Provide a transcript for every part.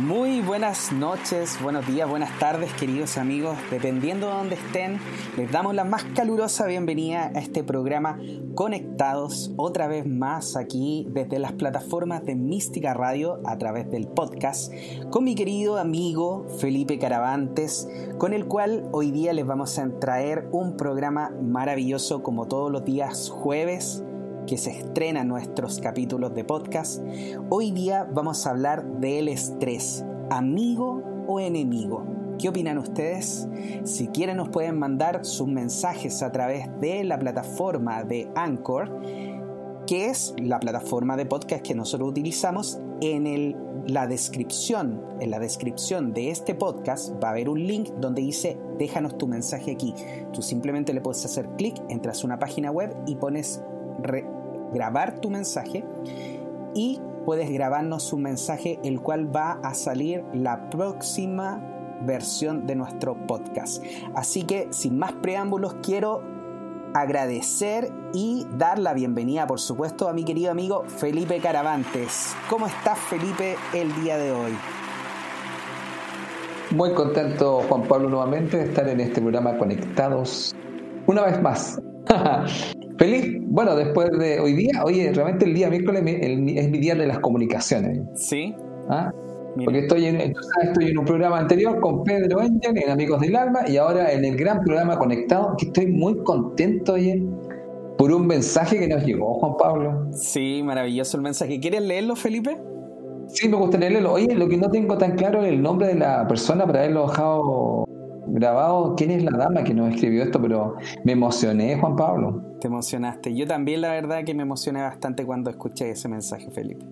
Muy buenas noches, buenos días, buenas tardes, queridos amigos. Dependiendo de donde estén, les damos la más calurosa bienvenida a este programa Conectados, otra vez más aquí desde las plataformas de Mística Radio a través del podcast, con mi querido amigo Felipe Caravantes, con el cual hoy día les vamos a traer un programa maravilloso como todos los días jueves que se estrenan nuestros capítulos de podcast, hoy día vamos a hablar del estrés, amigo o enemigo. ¿Qué opinan ustedes? Si quieren nos pueden mandar sus mensajes a través de la plataforma de Anchor, que es la plataforma de podcast que nosotros utilizamos. En el, la descripción, en la descripción de este podcast va a haber un link donde dice déjanos tu mensaje aquí. Tú simplemente le puedes hacer clic, entras a una página web y pones grabar tu mensaje y puedes grabarnos un mensaje el cual va a salir la próxima versión de nuestro podcast. Así que sin más preámbulos quiero agradecer y dar la bienvenida por supuesto a mi querido amigo Felipe Caravantes. ¿Cómo estás Felipe el día de hoy? Muy contento Juan Pablo nuevamente de estar en este programa Conectados una vez más. Feliz, bueno, después de hoy día, oye, realmente el día miércoles es mi día de las comunicaciones. Sí. ¿Ah? Porque estoy en, estoy en un programa anterior con Pedro Engel en Amigos del Alma y ahora en el gran programa Conectado, que estoy muy contento, oye, por un mensaje que nos llegó, Juan Pablo. Sí, maravilloso el mensaje. ¿Quieres leerlo, Felipe? Sí, me gustaría leerlo. Oye, lo que no tengo tan claro es el nombre de la persona para haberlo dejado grabado quién es la dama que nos escribió esto, pero me emocioné, Juan Pablo. Te emocionaste. Yo también, la verdad, que me emocioné bastante cuando escuché ese mensaje, Felipe.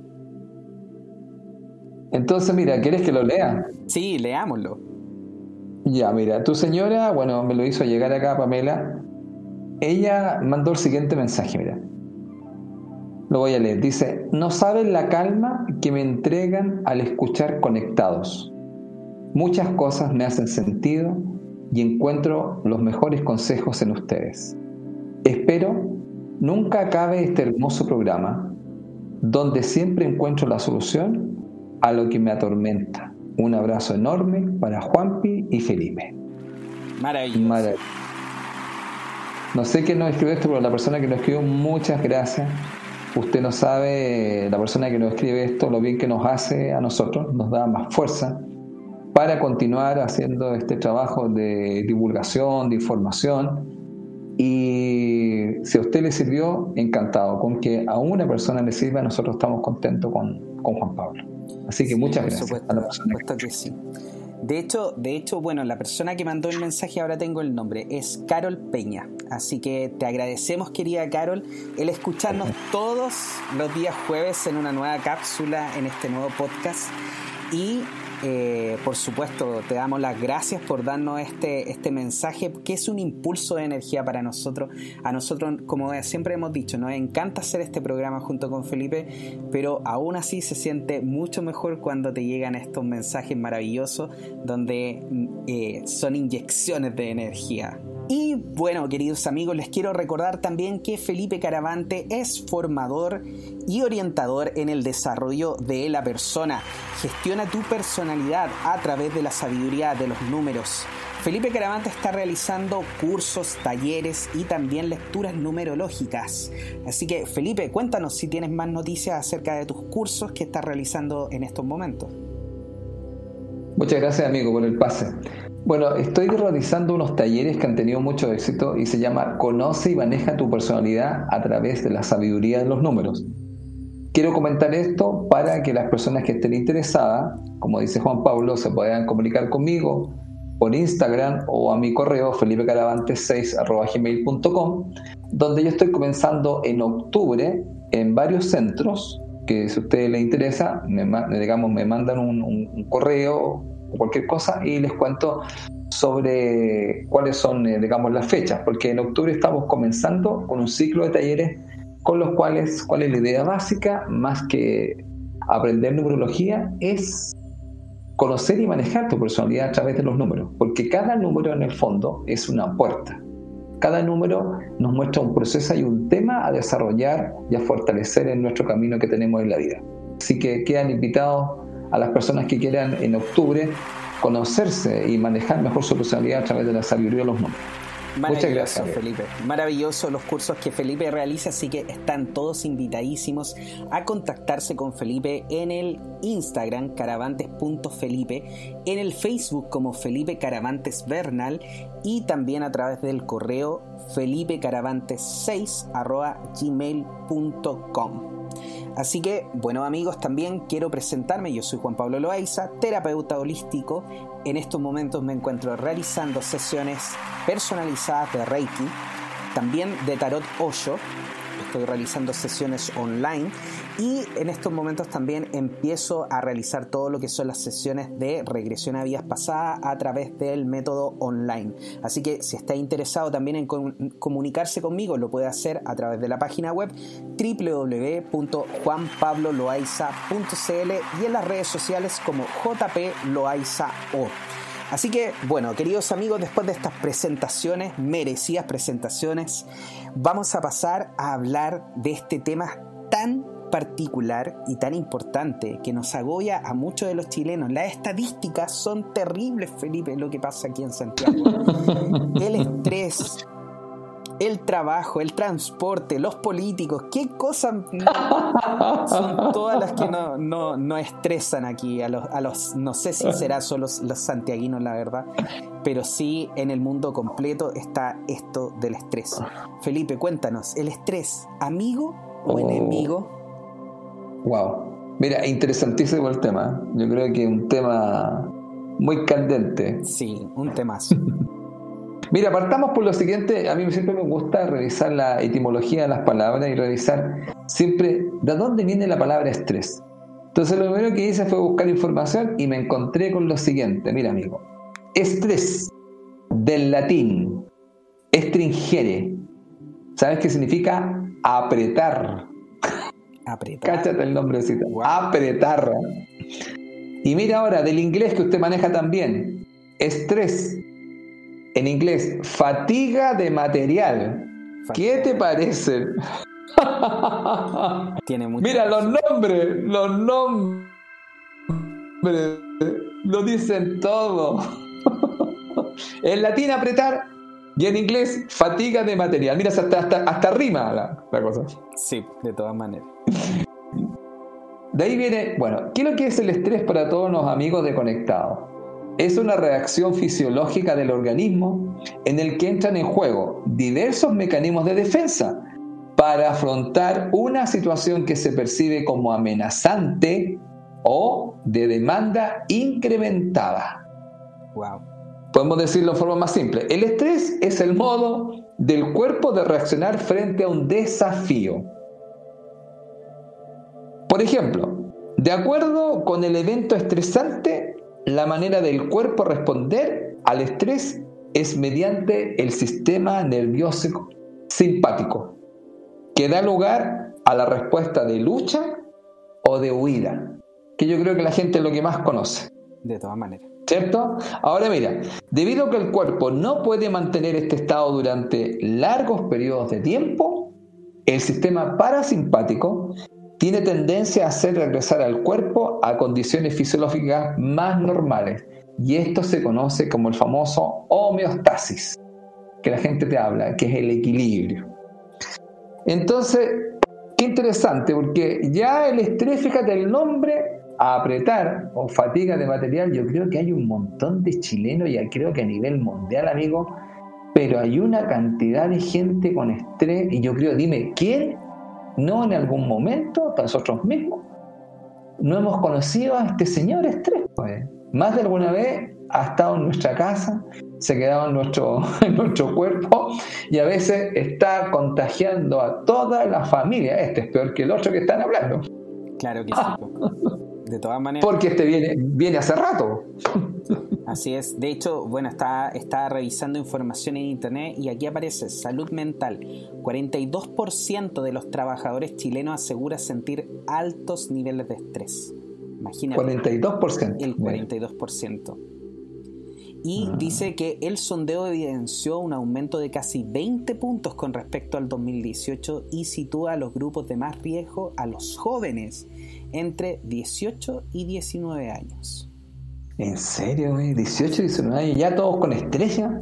Entonces, mira, ¿quieres que lo lea? Sí, leámoslo. Ya, mira, tu señora, bueno, me lo hizo llegar acá, Pamela. Ella mandó el siguiente mensaje, mira. Lo voy a leer. Dice, no saben la calma que me entregan al escuchar conectados. Muchas cosas me hacen sentido y encuentro los mejores consejos en ustedes. Espero nunca acabe este hermoso programa donde siempre encuentro la solución a lo que me atormenta. Un abrazo enorme para Juanpi y Felipe. Maravilloso. No sé quién nos escribió esto, pero la persona que nos escribió, muchas gracias. Usted no sabe, la persona que nos escribe esto, lo bien que nos hace a nosotros, nos da más fuerza para continuar haciendo este trabajo de divulgación, de información. Y si a usted le sirvió, encantado. Con que a una persona le sirva, nosotros estamos contentos con, Juan Pablo. Así que muchas gracias a la persona que, sí. De hecho, de hecho, bueno, la persona que mandó el mensaje, ahora tengo el nombre, es Carol Peña. Así que te agradecemos, querida Carol, el escucharnos todos los días jueves en una nueva cápsula en este nuevo podcast. Y eh, por supuesto, te damos las gracias por darnos este, este mensaje, que es un impulso de energía para nosotros. A nosotros, como siempre hemos dicho, nos encanta hacer este programa junto con Felipe, pero aún así se siente mucho mejor cuando te llegan estos mensajes maravillosos donde eh, son inyecciones de energía. Y bueno, queridos amigos, les quiero recordar también que Felipe Caravante es formador y orientador en el desarrollo de la persona. Gestiona tu personalidad a través de la sabiduría de los números. Felipe Caravante está realizando cursos, talleres y también lecturas numerológicas. Así que Felipe, cuéntanos si tienes más noticias acerca de tus cursos que estás realizando en estos momentos. Muchas gracias amigo por el pase. Bueno, estoy realizando unos talleres que han tenido mucho éxito y se llama Conoce y maneja tu personalidad a través de la sabiduría de los números. Quiero comentar esto para que las personas que estén interesadas, como dice Juan Pablo, se puedan comunicar conmigo por Instagram o a mi correo felipecaravante6.gmail.com donde yo estoy comenzando en octubre en varios centros que si a ustedes les interesa, me, digamos, me mandan un, un correo o cualquier cosa y les cuento sobre cuáles son, eh, digamos, las fechas, porque en octubre estamos comenzando con un ciclo de talleres con los cuales, cuál es la idea básica, más que aprender numerología, es conocer y manejar tu personalidad a través de los números, porque cada número en el fondo es una puerta. Cada número nos muestra un proceso y un tema a desarrollar y a fortalecer en nuestro camino que tenemos en la vida. Así que quedan invitados a las personas que quieran en octubre conocerse y manejar mejor su personalidad a través de la sabiduría de los números. Muchas gracias, Felipe. Maravilloso los cursos que Felipe realiza, así que están todos invitadísimos a contactarse con Felipe en el Instagram caravantes.felipe, en el Facebook como Felipe Caravantes Bernal y también a través del correo felipecaravantes6 gmail.com. Así que, bueno amigos, también quiero presentarme. Yo soy Juan Pablo Loaiza, terapeuta holístico. En estos momentos me encuentro realizando sesiones personalizadas de Reiki, también de Tarot Osho. Estoy realizando sesiones online y en estos momentos también empiezo a realizar todo lo que son las sesiones de regresión a vidas pasadas a través del método online. Así que si está interesado también en comunicarse conmigo, lo puede hacer a través de la página web www.juanpabloloaiza.cl y en las redes sociales como jploaizao. Así que, bueno, queridos amigos, después de estas presentaciones, merecidas presentaciones, vamos a pasar a hablar de este tema tan particular y tan importante que nos agobia a muchos de los chilenos. Las estadísticas son terribles, Felipe, lo que pasa aquí en Santiago. el estrés, el trabajo, el transporte, los políticos, qué cosas son todas las que no, no, estresan aquí a los, a los, no sé si será solo los santiaguinos, la verdad, pero sí en el mundo completo está esto del estrés. Felipe, cuéntanos, ¿el estrés, amigo o oh. enemigo? Wow. Mira, interesantísimo el tema. Yo creo que es un tema muy candente. Sí, un temazo. Mira, partamos por lo siguiente. A mí siempre me gusta revisar la etimología de las palabras y revisar siempre de dónde viene la palabra estrés. Entonces, lo primero que hice fue buscar información y me encontré con lo siguiente. Mira, amigo. Estrés, del latín, estringere. ¿Sabes qué significa? Apretar. Apretar. Cáchate el nombrecito. Apretar. Y mira ahora, del inglés que usted maneja también. Estrés. En inglés, fatiga de material. ¿Qué te parece? Tiene mucho Mira, los nombres, los nombres lo dicen todo. en latín apretar y en inglés fatiga de material. Mira, hasta, hasta, hasta rima la, la cosa. Sí, de todas maneras. De ahí viene, bueno, ¿qué es lo que es el estrés para todos los amigos de Conectado? Es una reacción fisiológica del organismo en el que entran en juego diversos mecanismos de defensa para afrontar una situación que se percibe como amenazante o de demanda incrementada. Wow. Podemos decirlo de forma más simple. El estrés es el modo del cuerpo de reaccionar frente a un desafío. Por ejemplo, de acuerdo con el evento estresante, la manera del cuerpo responder al estrés es mediante el sistema nervioso simpático, que da lugar a la respuesta de lucha o de huida, que yo creo que la gente es lo que más conoce. De todas maneras. ¿Cierto? Ahora mira, debido a que el cuerpo no puede mantener este estado durante largos periodos de tiempo, el sistema parasimpático tiene tendencia a hacer regresar al cuerpo a condiciones fisiológicas más normales. Y esto se conoce como el famoso homeostasis, que la gente te habla, que es el equilibrio. Entonces, qué interesante, porque ya el estrés, fíjate el nombre, a apretar o fatiga de material, yo creo que hay un montón de chilenos, ya creo que a nivel mundial, amigo, pero hay una cantidad de gente con estrés, y yo creo, dime, ¿quién no en algún momento, nosotros mismos, no hemos conocido a este señor estrés. Pues. Más de alguna vez ha estado en nuestra casa, se ha quedado en nuestro, en nuestro cuerpo y a veces está contagiando a toda la familia. Este es peor que el otro que están hablando. Claro que sí. De todas maneras. Porque este viene, viene hace rato. Así es. De hecho, bueno, está, está revisando información en internet y aquí aparece salud mental. 42% de los trabajadores chilenos asegura sentir altos niveles de estrés. Imagínate. 42%. El 42%. y dice que el sondeo evidenció un aumento de casi 20 puntos con respecto al 2018 y sitúa a los grupos de más riesgo a los jóvenes entre 18 y 19 años. ¿En serio, güey? 18 y 19 años, ya todos con estrella.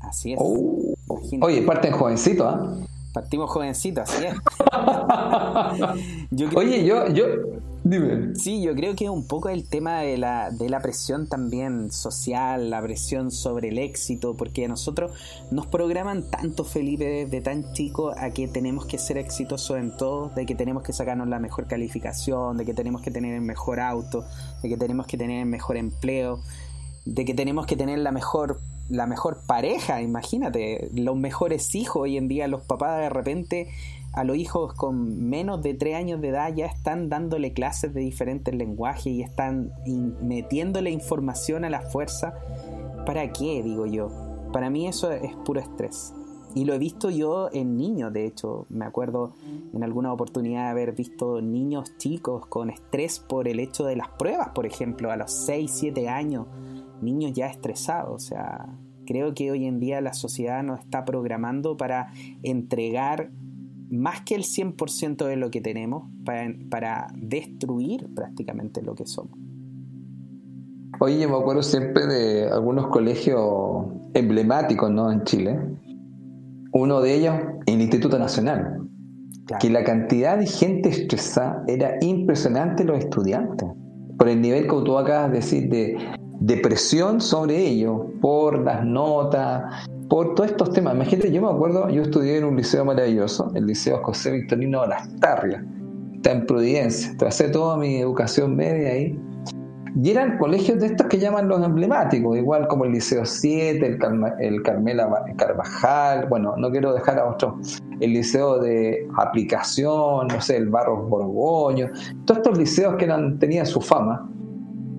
Así es. Oh. Oye, parten jovencitos, ¿ah? Partimos jovencitos, así es. Oye, yo, yo, dime. Sí, yo creo que un poco el tema de la, de la presión también social, la presión sobre el éxito, porque a nosotros nos programan tanto, Felipe, desde tan chico a que tenemos que ser exitosos en todo, de que tenemos que sacarnos la mejor calificación, de que tenemos que tener el mejor auto, de que tenemos que tener el mejor empleo, de que tenemos que tener la mejor la mejor pareja, imagínate, los mejores hijos hoy en día, los papás de repente a los hijos con menos de tres años de edad ya están dándole clases de diferentes lenguajes y están metiéndole información a la fuerza. ¿Para qué? Digo yo. Para mí eso es puro estrés. Y lo he visto yo en niños, de hecho. Me acuerdo en alguna oportunidad de haber visto niños chicos con estrés por el hecho de las pruebas, por ejemplo, a los 6, 7 años niños ya estresados. O sea, creo que hoy en día la sociedad nos está programando para entregar más que el 100% de lo que tenemos, para, destruir prácticamente lo que somos. Oye, me acuerdo siempre de algunos colegios emblemáticos ¿no? en Chile. Uno de ellos, el Instituto Nacional. Que la cantidad de gente estresada era impresionante los estudiantes. Por el nivel, como tú acabas de decir, de depresión sobre ello, por las notas, por todos estos temas. Imagínate, yo me acuerdo, yo estudié en un liceo maravilloso, el Liceo José Victorino de Las Tarrias, está en Providencia, tracé toda mi educación media ahí. Y eran colegios de estos que llaman los emblemáticos, igual como el Liceo 7, el, el Carmela Carvajal, bueno, no quiero dejar a otro, el Liceo de Aplicación, no sé, el Barros Borgoño, todos estos liceos que eran, tenían su fama.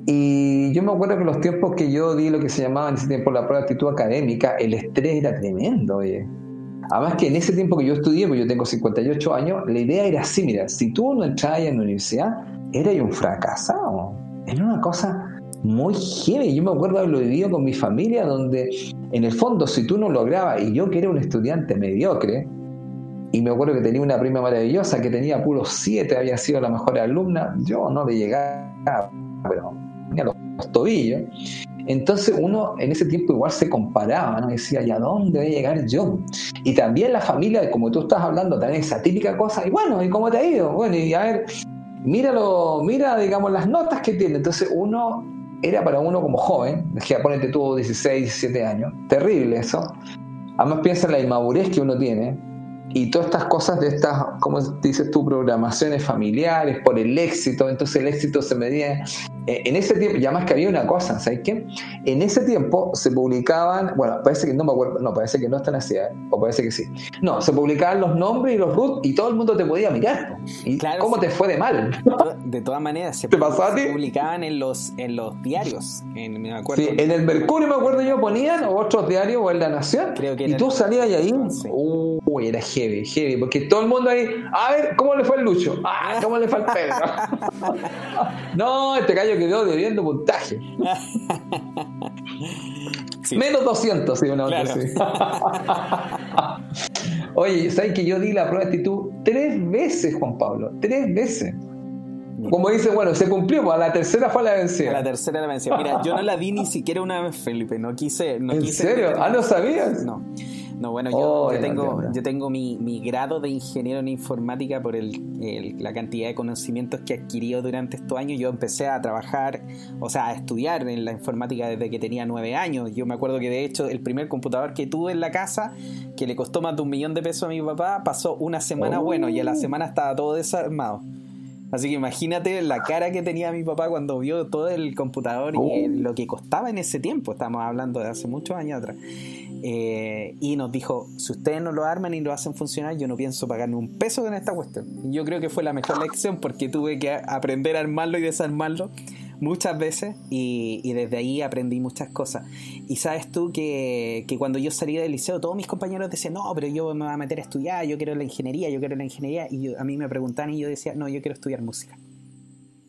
Y yo me acuerdo que los tiempos que yo di lo que se llamaba en ese tiempo la prueba de actitud académica, el estrés era tremendo, oye. Además que en ese tiempo que yo estudié, porque yo tengo 58 años, la idea era así, mira, si tú no entrabas en la universidad, eras un fracasado. Era una cosa muy heavy. Yo me acuerdo haberlo vivido con mi familia, donde en el fondo, si tú no lograbas, y yo que era un estudiante mediocre, y me acuerdo que tenía una prima maravillosa que tenía puros 7, había sido la mejor alumna, yo no le llegaba, pero los, tobillos. Entonces uno en ese tiempo igual se comparaba, ¿no? Decía, ¿y a dónde voy a llegar yo? Y también la familia, como tú estás hablando, también esa típica cosa, y bueno, ¿y cómo te ha ido? Bueno, y a ver, míralo, mira, digamos, las notas que tiene. Entonces uno, era para uno como joven, decía, ponete tú 16, 17 años, terrible eso. Además piensa en la inmadurez que uno tiene, y todas estas cosas de estas, como dices tú, programaciones familiares por el éxito, entonces el éxito se medía en ese tiempo, ya más que había una cosa, ¿sabes qué? En ese tiempo se publicaban, bueno, parece que no me acuerdo, no, parece que no están así, ¿eh? o parece que sí. No, se publicaban los nombres y los root y todo el mundo te podía mirar. ¿Y cómo te fue de mal? De todas maneras, se, ¿Te pasó a ti? publicaban en los, en los diarios. En, me acuerdo, sí, en el Mercurio, me acuerdo yo, ponían, o otros diarios, o en La Nación. Creo que y tú salías ahí, uy, era heavy, heavy, porque todo el mundo ahí, a ver, ¿cómo le fue el Lucho? Ah, ¿cómo le fue el Pedro? no, este gallo quedó debiendo puntaje. Menos 200, sí, una claro. Oye, ¿sabes que yo di la prueba de actitud tres veces, Juan Pablo? Tres veces. Como dice, bueno, se cumplió, pues, a la tercera fue la vencida. A la tercera la vencida. Mira, yo no la di ni siquiera una vez, Felipe. No quise. No ¿En serio? ¿Ah, no sabías? No. No, bueno, yo, oh, tengo, yo tengo mi, mi, grado de ingeniero en informática por el, la cantidad de conocimientos que he adquirido durante estos años. Yo empecé a trabajar, o sea, a estudiar en la informática desde que tenía nueve años. Yo me acuerdo que de hecho el primer computador que tuve en la casa, que le costó más de un millón de pesos a mi papá, pasó una semana oh. bueno y a la semana estaba todo desarmado. Así que imagínate la cara que tenía mi papá cuando vio todo el computador y oh. lo que costaba en ese tiempo. Estamos hablando de hace muchos años atrás. Eh, y nos dijo, si ustedes no lo arman y lo hacen funcionar, yo no pienso pagarme un peso en esta cuestión. Y yo creo que fue la mejor lección porque tuve que aprender a armarlo y desarmarlo muchas veces y, desde ahí aprendí muchas cosas. Y sabes tú que, que, cuando yo salí del liceo, todos mis compañeros decían, no, pero yo me voy a meter a estudiar, yo quiero la ingeniería, yo quiero la ingeniería. Y a mí me preguntaban y yo decía, no, yo quiero estudiar música.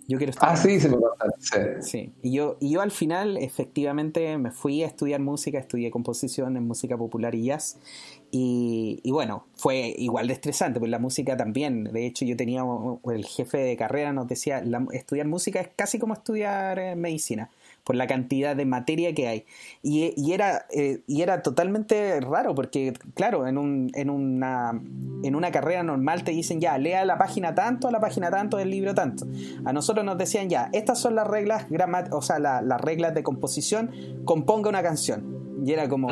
Yo quiero estudiar. Ah, sí, se me sí. sí. Y yo, y yo al final, efectivamente, me fui a estudiar música, estudié composición en música popular y jazz. Y, y, bueno, fue igual de estresante, pues la música también. De hecho, yo tenía el jefe de carrera nos decía, estudiar música es casi como estudiar eh, medicina por la cantidad de materia que hay. Y, era, eh, y era totalmente raro, porque claro, en, un, en, una, en una carrera normal te dicen ya, lea la página tanto, la página tanto, del libro tanto. A nosotros nos decían ya, estas son las reglas, o sea, las reglas de composición, componga una canción. Y era como,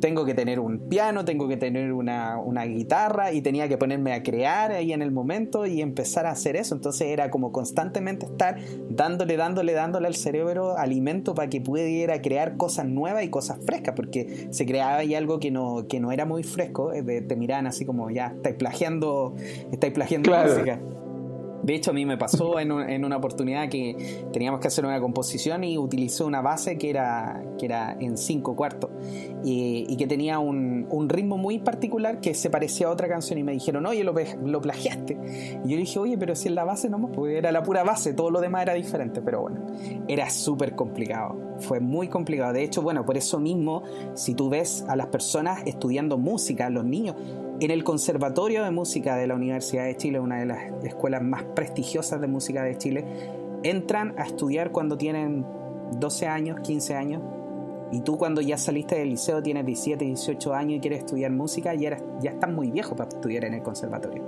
tengo que tener un piano, tengo que tener una, guitarra y tenía que ponerme a crear ahí en el momento y empezar a hacer eso. Entonces era como constantemente estar dándole, dándole, dándole al cerebro alimento para que pudiera crear cosas nuevas y cosas frescas, porque se creaba ahí algo que no, que no era muy fresco, eh, te miraban así como ya, estáis plagiando, estáis plagiando música. De hecho, a mí me pasó en, una oportunidad que teníamos que hacer una composición y utilicé una base que era, que era en cinco cuartos y, que tenía un, ritmo muy particular que se parecía a otra canción y me dijeron, oye, lo, lo plagiaste. Y yo dije, oye, pero si en la base no, porque era la pura base, todo lo demás era diferente, pero bueno, era súper complicado, fue muy complicado. De hecho, bueno, por eso mismo, si tú ves a las personas estudiando música, los niños, en el Conservatorio de Música de la Universidad de Chile, una de las escuelas más prestigiosas de música de Chile, entran a estudiar cuando tienen 12 años, 15 años, y tú cuando ya saliste del liceo tienes 17, 18 años y quieres estudiar música, ya, ya estás muy viejo para estudiar en el conservatorio.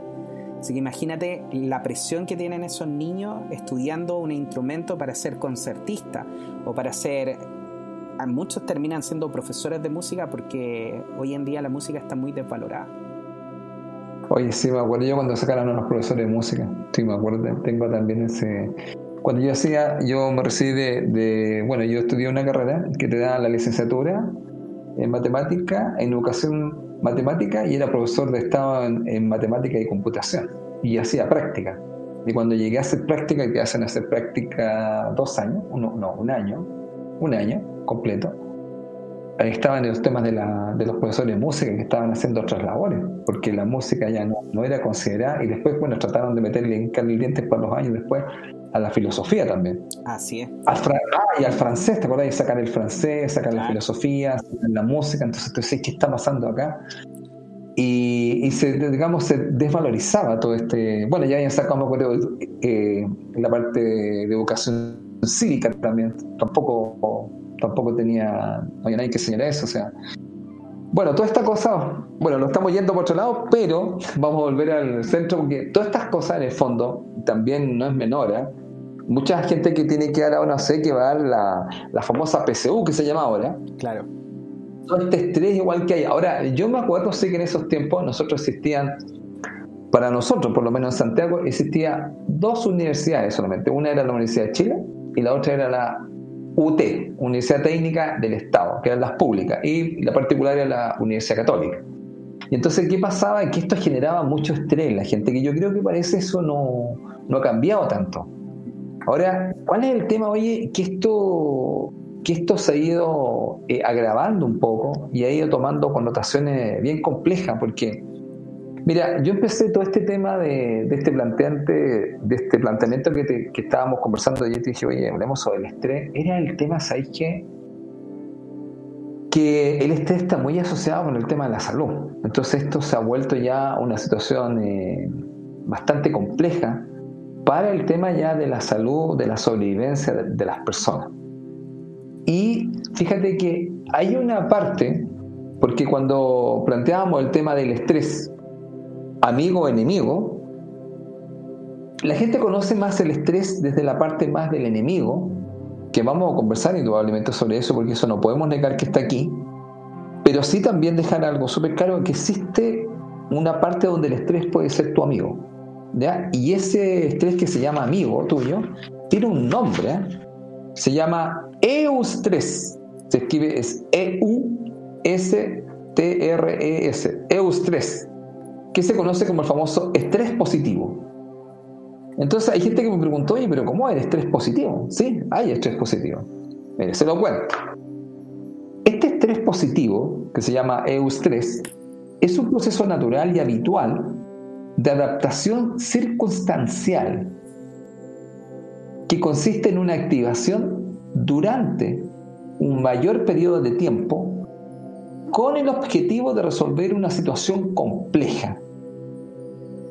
Así que imagínate la presión que tienen esos niños estudiando un instrumento para ser concertista o para ser... muchos terminan siendo profesores de música porque hoy en día la música está muy desvalorada. Oye, sí, me acuerdo yo cuando sacaron a los profesores de música. Sí, me acuerdo. Tengo también ese. Cuando yo hacía, yo me recibí de, Bueno, yo estudié una carrera que te da la licenciatura en matemática, en educación matemática, y era profesor de Estado en, matemática y computación. Y hacía práctica. Y cuando llegué a hacer práctica, te hacen hacer práctica dos años, uno, no, un año, un año completo estaban los temas de, la, de, los profesores de música que estaban haciendo otras labores, porque la música ya no, era considerada, y después, bueno, trataron de meterle en dientes por los años después a la filosofía también. Así es. Al ah, y al francés, ¿te acuerdas? Y sacar el francés, sacar la filosofía, sacar la música, entonces tú dices, ¿qué está pasando acá? Y, se, digamos, se desvalorizaba todo este. Bueno, ya habían sacado, eh, la parte de educación cívica también, tampoco tampoco tenía, no había nadie que señalar eso, o sea. Bueno, toda esta cosa, bueno, lo estamos yendo por otro lado, pero vamos a volver al centro porque todas estas cosas en el fondo también no es menor, ¿eh? Mucha gente que tiene que dar ahora, no sé, que va a dar la, la famosa PCU que se llama ahora. Claro. Todo este estrés igual que hay. Ahora, yo me acuerdo, sé que en esos tiempos nosotros existían, para nosotros, por lo menos en Santiago, existía dos universidades solamente. Una era la Universidad de Chile y la otra era la UT, Universidad Técnica del Estado, que eran las públicas, y la particular era la Universidad Católica. Y entonces, ¿qué pasaba? Que esto generaba mucho estrés en la gente, que yo creo que parece eso no, no ha cambiado tanto. Ahora, ¿cuál es el tema? Oye, que esto, que esto se ha ido eh, agravando un poco y ha ido tomando connotaciones bien complejas, porque Mira, yo empecé todo este tema de, este planteante, de este planteamiento que, estábamos conversando y te dije, oye, hablemos sobre el estrés. Era el tema, ¿sabes qué? Que el estrés está muy asociado con el tema de la salud. Entonces esto se ha vuelto ya una situación eh, bastante compleja para el tema ya de la salud, de la sobrevivencia de las personas. Y fíjate que hay una parte, porque cuando planteábamos el tema del estrés, amigo o enemigo, la gente conoce más el estrés desde la parte más del enemigo, que vamos a conversar indudablemente sobre eso, porque eso no podemos negar que está aquí, pero sí también dejar algo súper claro, que existe una parte donde el estrés puede ser tu amigo. ¿ya? Y ese estrés que se llama amigo tuyo, tiene un nombre, ¿eh? se llama EUS3, se escribe es E-U-S-T-R-E-S, EUS3 que se conoce como el famoso estrés positivo. Entonces hay gente que me preguntó, oye, pero ¿cómo el estrés positivo? Sí, hay estrés positivo. Se lo cuento. Este estrés positivo, que se llama eustrés, es un proceso natural y habitual de adaptación circunstancial que consiste en una activación durante un mayor periodo de tiempo con el objetivo de resolver una situación compleja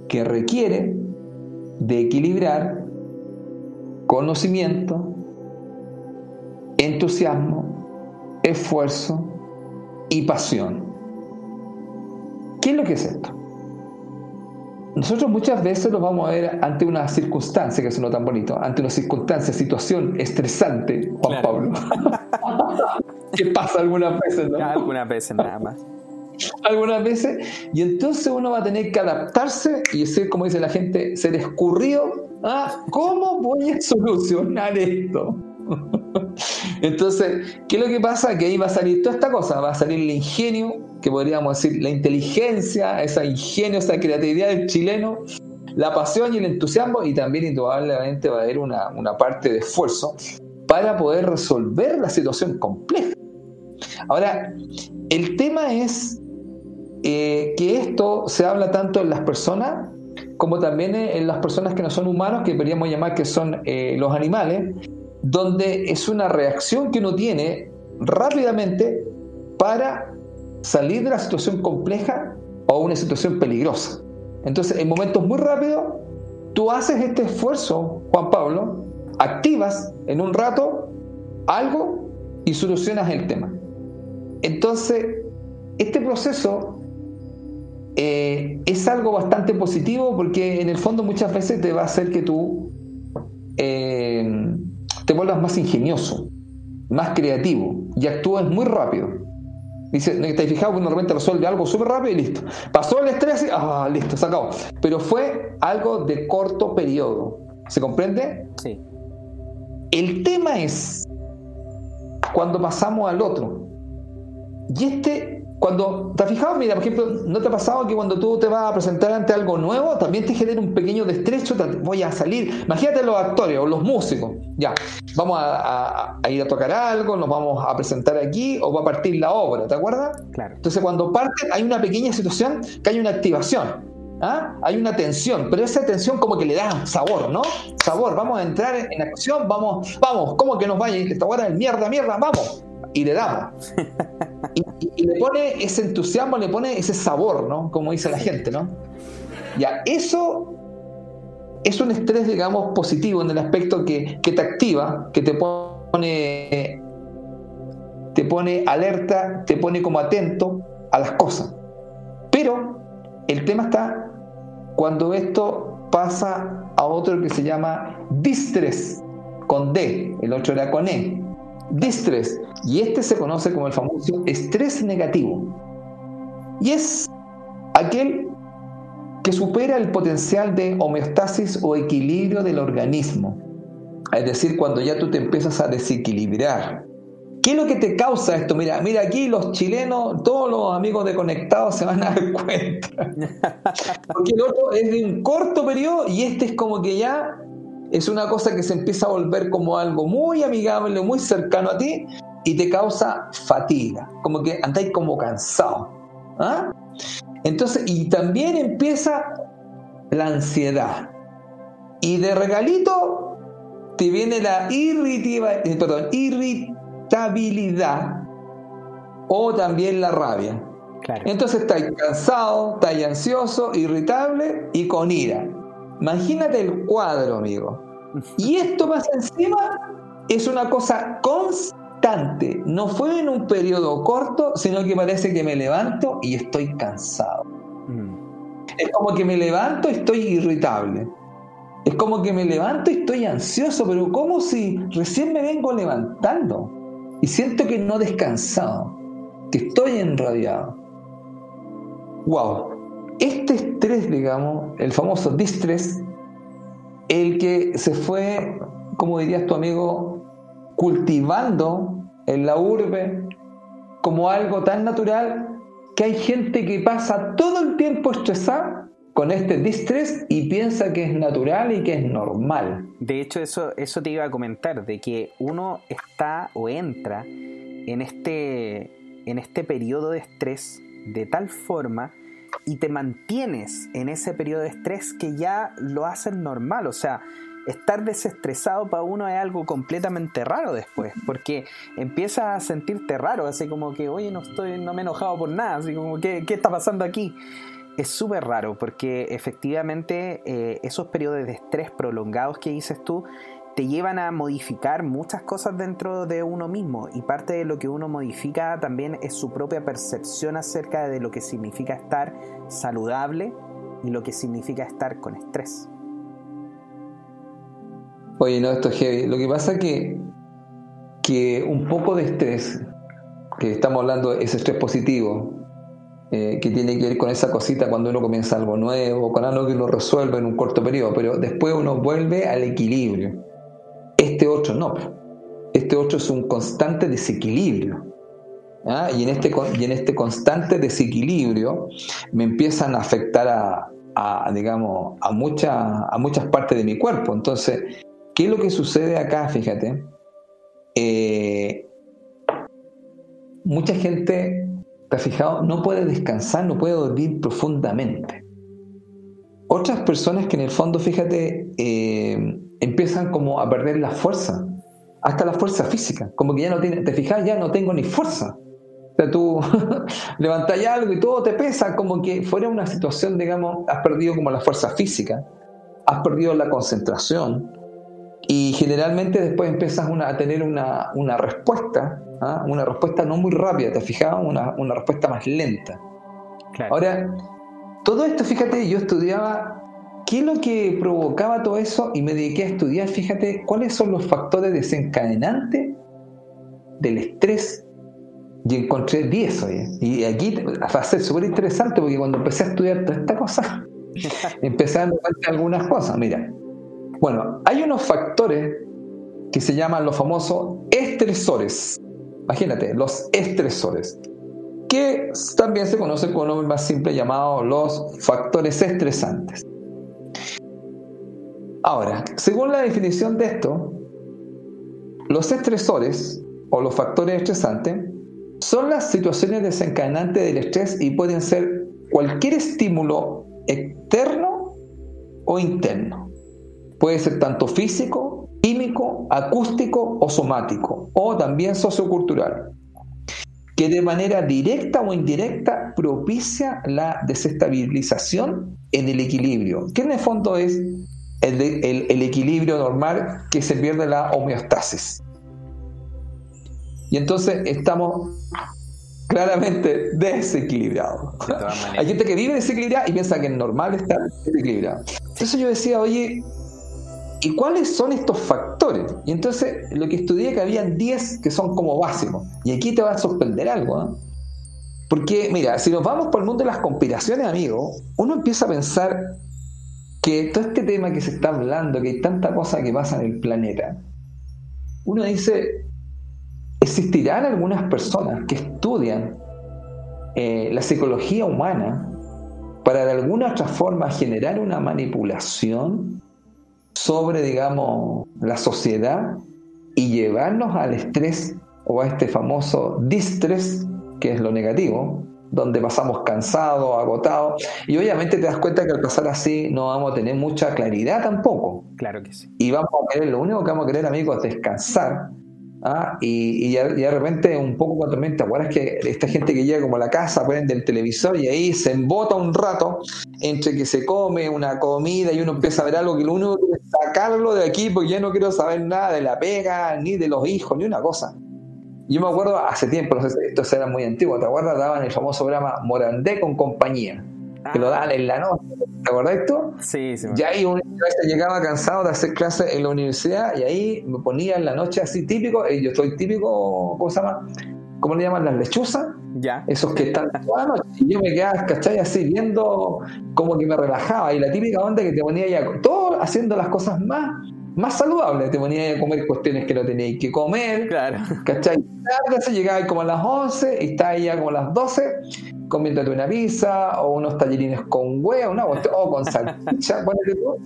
que requiere de equilibrar conocimiento, entusiasmo, esfuerzo y pasión. ¿Qué es lo que es esto? Nosotros muchas veces nos vamos a ver ante una circunstancia, que suena tan bonito, ante una circunstancia, situación estresante, Juan Pablo. ¿Qué pasa algunas veces, ¿no? Algunas veces nada más. Algunas veces, y entonces uno va a tener que adaptarse y ser, como dice la gente, ser escurrido. ¿Ah? ¿Cómo voy a solucionar esto? Entonces, ¿qué es lo que pasa? Que ahí va a salir toda esta cosa, va a salir el ingenio, que podríamos decir la inteligencia, esa ingenio, esa creatividad del chileno, la pasión y el entusiasmo, y también indudablemente va a haber una, parte de esfuerzo para poder resolver la situación compleja. Ahora, el tema es eh, que esto se habla tanto en las personas como también en las personas que no son humanos, que podríamos llamar que son eh, los animales, donde es una reacción que uno tiene rápidamente para salir de la situación compleja o una situación peligrosa. Entonces, en momentos muy rápidos, tú haces este esfuerzo, Juan Pablo, activas en un rato algo y solucionas el tema. Entonces, este proceso eh, es algo bastante positivo porque en el fondo muchas veces te va a hacer que tú eh, te vuelvas más ingenioso, más creativo y actúes muy rápido. Dice, ¿te fijado que uno realmente resuelve algo súper rápido y listo? Pasó el estrés y, ah, listo, se acabó. Pero fue algo de corto periodo. ¿Se comprende? Sí. El tema es cuando pasamos al otro. Y este cuando, ¿te has fijado? Mira, por ejemplo, ¿no te ha pasado que cuando tú te vas a presentar ante algo nuevo, también te genera un pequeño destrecho, voy a salir? Imagínate los actores o los músicos, ya, vamos a, ir a tocar algo, nos vamos a presentar aquí o va a partir la obra, ¿te acuerdas? Claro. Entonces cuando parte hay una pequeña situación que hay una activación. ¿Ah? Hay una tensión, pero esa tensión como que le da sabor, ¿no? Sabor, vamos a entrar en acción, vamos, vamos, ¿cómo que nos vaya? Esta hora es mierda, mierda, vamos, y le damos. Y, le pone ese entusiasmo, le pone ese sabor, ¿no? Como dice la gente, ¿no? Ya, eso es un estrés, digamos, positivo en el aspecto que, que te activa, que te pone, te pone alerta, te pone como atento a las cosas. Pero el tema está cuando esto pasa a otro que se llama distress, con D, el otro era con E distrés. Y este se conoce como el famoso estrés negativo. Y es aquel que supera el potencial de homeostasis o equilibrio del organismo. Es decir, cuando ya tú te empiezas a desequilibrar. ¿Qué es lo que te causa esto? Mira, mira aquí los chilenos, todos los amigos de Conectados se van a dar cuenta. Porque el otro es de un corto periodo y este es como que ya es una cosa que se empieza a volver como algo muy amigable, muy cercano a ti y te causa fatiga, como que andáis como cansado. ¿ah? Entonces, y también empieza la ansiedad. Y de regalito te viene la eh, perdón, irritabilidad o también la rabia. Entonces estáis cansado, estáis ansioso, irritable y con ira. Imagínate el cuadro, amigo. Y esto más encima es una cosa constante. No fue en un periodo corto, sino que parece que me levanto y estoy cansado. Mm. Es como que me levanto y estoy irritable. Es como que me levanto y estoy ansioso, pero como si recién me vengo levantando y siento que no he descansado, que estoy enradiado. Wow, este estrés, digamos, el famoso distress, el que se fue, como dirías tu amigo, cultivando en la urbe como algo tan natural que hay gente que pasa todo el tiempo estresada con este distress y piensa que es natural y que es normal. De hecho, eso, eso te iba a comentar, de que uno está o entra en este, en este periodo de estrés de tal forma y te mantienes en ese periodo de estrés que ya lo hacen normal. O sea, estar desestresado para uno es algo completamente raro después, porque empiezas a sentirte raro, así como que, oye, no estoy, no me he enojado por nada, así como, ¿qué, qué está pasando aquí? Es súper raro, porque efectivamente eh, esos periodos de estrés prolongados que dices tú, te llevan a modificar muchas cosas dentro de uno mismo y parte de lo que uno modifica también es su propia percepción acerca de lo que significa estar saludable y lo que significa estar con estrés. Oye, no, esto es heavy. Lo que pasa es que, que un poco de estrés, que estamos hablando ese estrés positivo, eh, que tiene que ver con esa cosita cuando uno comienza algo nuevo, con algo que uno resuelve en un corto periodo, pero después uno vuelve al equilibrio. Este otro no. Este otro es un constante desequilibrio. ¿ah? Y, en este, y en este constante desequilibrio me empiezan a afectar a, digamos, a, mucha, a muchas partes de mi cuerpo. Entonces, ¿qué es lo que sucede acá? Fíjate. Eh, mucha gente, ¿te has fijado? No puede descansar, no puede dormir profundamente. Otras personas que en el fondo, fíjate, eh, empiezan como a perder la fuerza, hasta la fuerza física, como que ya no tiene, te fijas, ya no tengo ni fuerza. O sea, tú levantas algo y todo te pesa, como que fuera una situación, digamos, has perdido como la fuerza física, has perdido la concentración y generalmente después empiezas a tener una, respuesta, ¿ah? una respuesta no muy rápida, ¿te fijas? Una, una respuesta más lenta. Ahora, todo esto, fíjate, yo estudiaba ¿Qué es lo que provocaba todo eso? Y me dediqué a estudiar, fíjate, cuáles son los factores desencadenantes del estrés. Y encontré 10 hoy. Y aquí va a ser súper interesante porque cuando empecé a estudiar toda esta cosa, empecé a dar algunas cosas. Mira, bueno, hay unos factores que se llaman los famosos estresores. Imagínate, los estresores, que también se conocen con un nombre más simple llamado los factores estresantes. Ahora, según la definición de esto, los estresores o los factores estresantes son las situaciones desencadenantes del estrés y pueden ser cualquier estímulo externo o interno. Puede ser tanto físico, químico, acústico o somático, o también sociocultural, que de manera directa o indirecta propicia la desestabilización en el equilibrio, que en el fondo es el, equilibrio normal que se pierde la homeostasis. Y entonces estamos claramente desequilibrados. Hay gente que vive desequilibrada y piensa que es normal estar desequilibrado. Entonces yo decía, oye, ¿y cuáles son estos factores? Y entonces lo que estudié que habían 10 que son como básicos. Y aquí te va a sorprender algo. ¿eh? Porque, mira, si nos vamos por el mundo de las conspiraciones, amigo, uno empieza a pensar que todo este tema que se está hablando, que hay tanta cosa que pasa en el planeta, uno dice, existirán algunas personas que estudian eh, la psicología humana para de alguna otra forma generar una manipulación sobre, digamos, la sociedad y llevarnos al estrés o a este famoso distrés, que es lo negativo, donde pasamos cansados, agotados, y obviamente te das cuenta que al pasar así no vamos a tener mucha claridad tampoco. Claro que sí. Y vamos a querer, lo único que vamos a querer, amigos, es descansar. ¿Ah? Y, ya, de repente un poco cuando ¿te acuerdas que esta gente que llega como a la casa, prende el televisor y ahí se embota un rato entre que se come una comida y uno empieza a ver algo que lo único sacarlo de aquí porque ya no quiero saber nada de la pega, ni de los hijos, ni una cosa. Yo me acuerdo hace tiempo, esto era muy antiguo, ¿te acuerdas? Daban el famoso programa Morandé con compañía, que lo daban en la noche, ¿te acuerdas esto? Sí, sí. Y ahí una vez llegaba cansado de hacer clases en la universidad y ahí me ponía en la noche así típico, y yo estoy típico, ¿cómo se llama? ¿Cómo le llaman? Las lechuzas. Ya. Esos que están toda la noche. Y yo me quedaba, ¿cachai? Así viendo como que me relajaba. Y la típica onda que te ponía ya, todo haciendo las cosas más más saludable. Te ponías a comer cuestiones que no tenías que comer. Claro. ¿Cachai? Tarde se llegaba como a las 11 y está ya como a las 12 comiéndote una pizza o unos tallerines con huevo, una o con salchicha, ponete tú.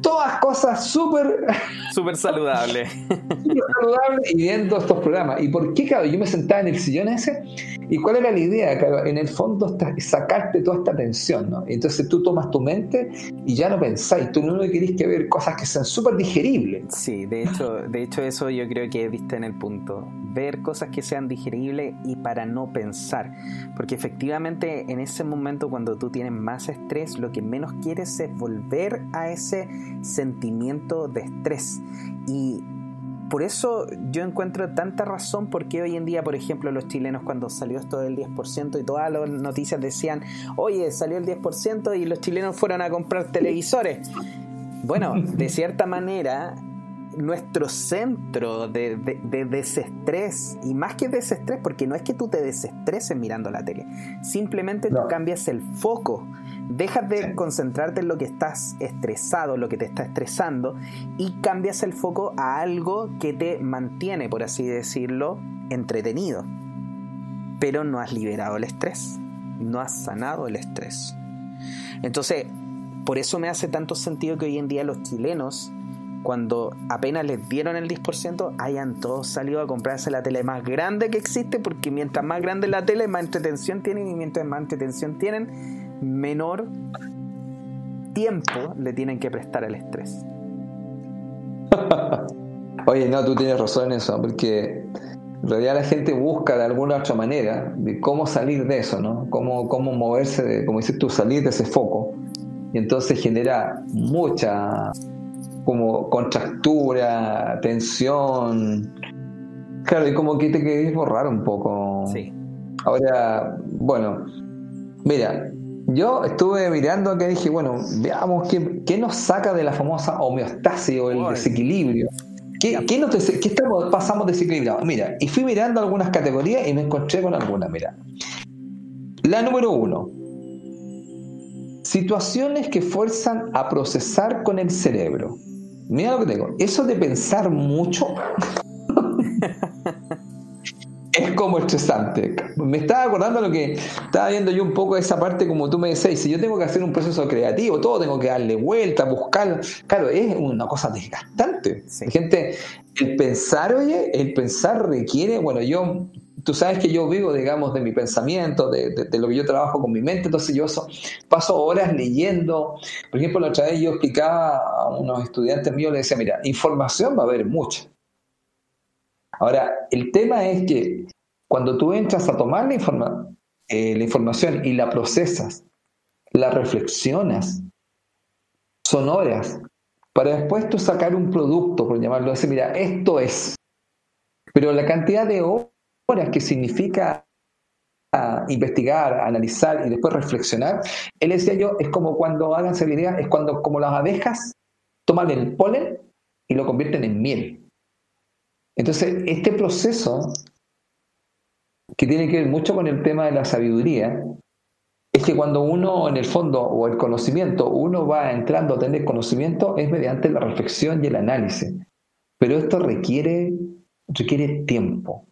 Todas cosas súper... Súper saludables. súper saludables y viendo estos programas. ¿Y por qué, claro? Yo me sentaba en el sillón ese y cuál era la idea, claro, en el fondo sacarte toda esta tensión, ¿no? Entonces tú tomas tu mente y ya no pensáis, tú no querés que ver cosas que sean súper digeribles. Sí, de hecho, de hecho eso yo creo que viste en el punto, ver cosas que sean digeribles y para no pensar, porque efectivamente en ese momento cuando tú tienes más estrés, lo que menos quieres es volver a ese sentimiento de estrés. Y por eso yo encuentro tanta razón porque hoy en día, por ejemplo, los chilenos cuando salió esto del 10% y todas las noticias decían, oye, salió el 10% y los chilenos fueron a comprar televisores. Bueno, de cierta manera, nuestro centro de, desestrés, y más que desestrés, porque no es que tú te desestreses mirando la tele, simplemente tú cambias el foco, dejas de concentrarte en lo que estás estresado, lo que te está estresando, y cambias el foco a algo que te mantiene, por así decirlo, entretenido. Pero no has liberado el estrés, no has sanado el estrés. Entonces, por eso me hace tanto sentido que hoy en día los chilenos cuando apenas les dieron el 10%, hayan todos salido a comprarse la tele más grande que existe, porque mientras más grande la tele, más entretención tienen, y mientras más entretención tienen, menor tiempo le tienen que prestar al estrés. Oye, no, tú tienes razón en eso, porque en realidad la gente busca de alguna otra manera de cómo salir de eso, ¿no? Cómo, cómo moverse, de, como dices tú, salir de ese foco. Y entonces genera mucha como contractura, tensión. Claro, y como que te querés borrar un poco. Sí. Ahora, bueno, mira, yo estuve mirando acá y dije, bueno, veamos qué, qué nos saca de la famosa homeostasis o el desequilibrio. ¿Qué, ¿qué, ¿Qué, estamos, pasamos desequilibrados? Mira, y fui mirando algunas categorías y me encontré con algunas, mira. La número uno, situaciones que fuerzan a procesar con el cerebro. Mira lo que tengo. Eso de pensar mucho es como estresante. Me estaba acordando lo que estaba viendo yo un poco de esa parte, como tú me decías, si yo tengo que hacer un proceso creativo, todo tengo que darle vuelta, buscar. Claro, es una cosa desgastante. Gente, el pensar, oye, el pensar requiere, bueno, yo tú sabes que yo vivo, digamos, de mi pensamiento, de, lo que yo trabajo con mi mente, entonces yo paso horas leyendo. Por ejemplo, la otra vez yo explicaba a unos estudiantes míos, les decía, mira, información va a haber mucha. Ahora, el tema es que cuando tú entras a tomar la, eh, la información y la procesas, la reflexionas, son horas, para después tú sacar un producto, por llamarlo así, mira, esto es. Pero la cantidad de horas que significa ah, investigar, analizar y después reflexionar, él decía yo, es como cuando, háganse la idea, es cuando como las abejas toman el polen y lo convierten en miel. Entonces, este proceso, que tiene que ver mucho con el tema de la sabiduría, es que cuando uno, en el fondo, o el conocimiento, uno va entrando a tener conocimiento, es mediante la reflexión y el análisis. Pero esto requiere, requiere tiempo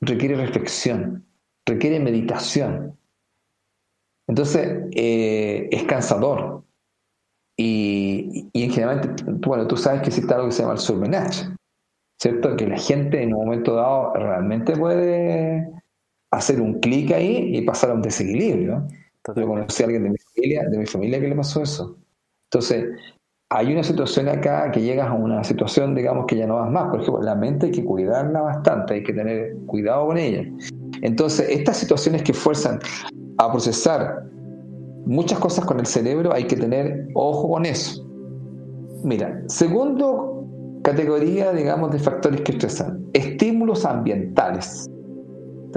requiere reflexión, requiere meditación. Entonces, eh, es cansador. Y, y, en general, bueno, tú sabes que existe algo que se llama el surmenage, ¿cierto? Que la gente en un momento dado realmente puede hacer un clic ahí y pasar a un desequilibrio. Yo conocí a alguien de mi familia, de mi familia que le pasó eso. Entonces, hay una situación acá que llegas a una situación, digamos, que ya no vas más. Por ejemplo, la mente hay que cuidarla bastante, hay que tener cuidado con ella. Entonces, estas situaciones que fuerzan a procesar muchas cosas con el cerebro, hay que tener ojo con eso. Mira, segundo categoría, digamos, de factores que estresan, estímulos ambientales.